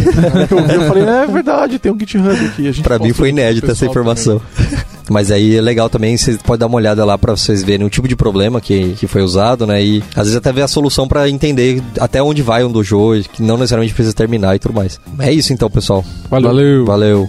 eu vi, eu falei, é verdade, tem um GitHub aqui. A gente pra mim foi inédita essa informação. Mas aí é legal também, você pode dar uma olhada lá para vocês verem o tipo de problema que, que foi usado, né? E às vezes até ver a solução para entender até onde vai um dojo, que não necessariamente precisa terminar e tudo mais. É isso então, pessoal. Valeu. Valeu.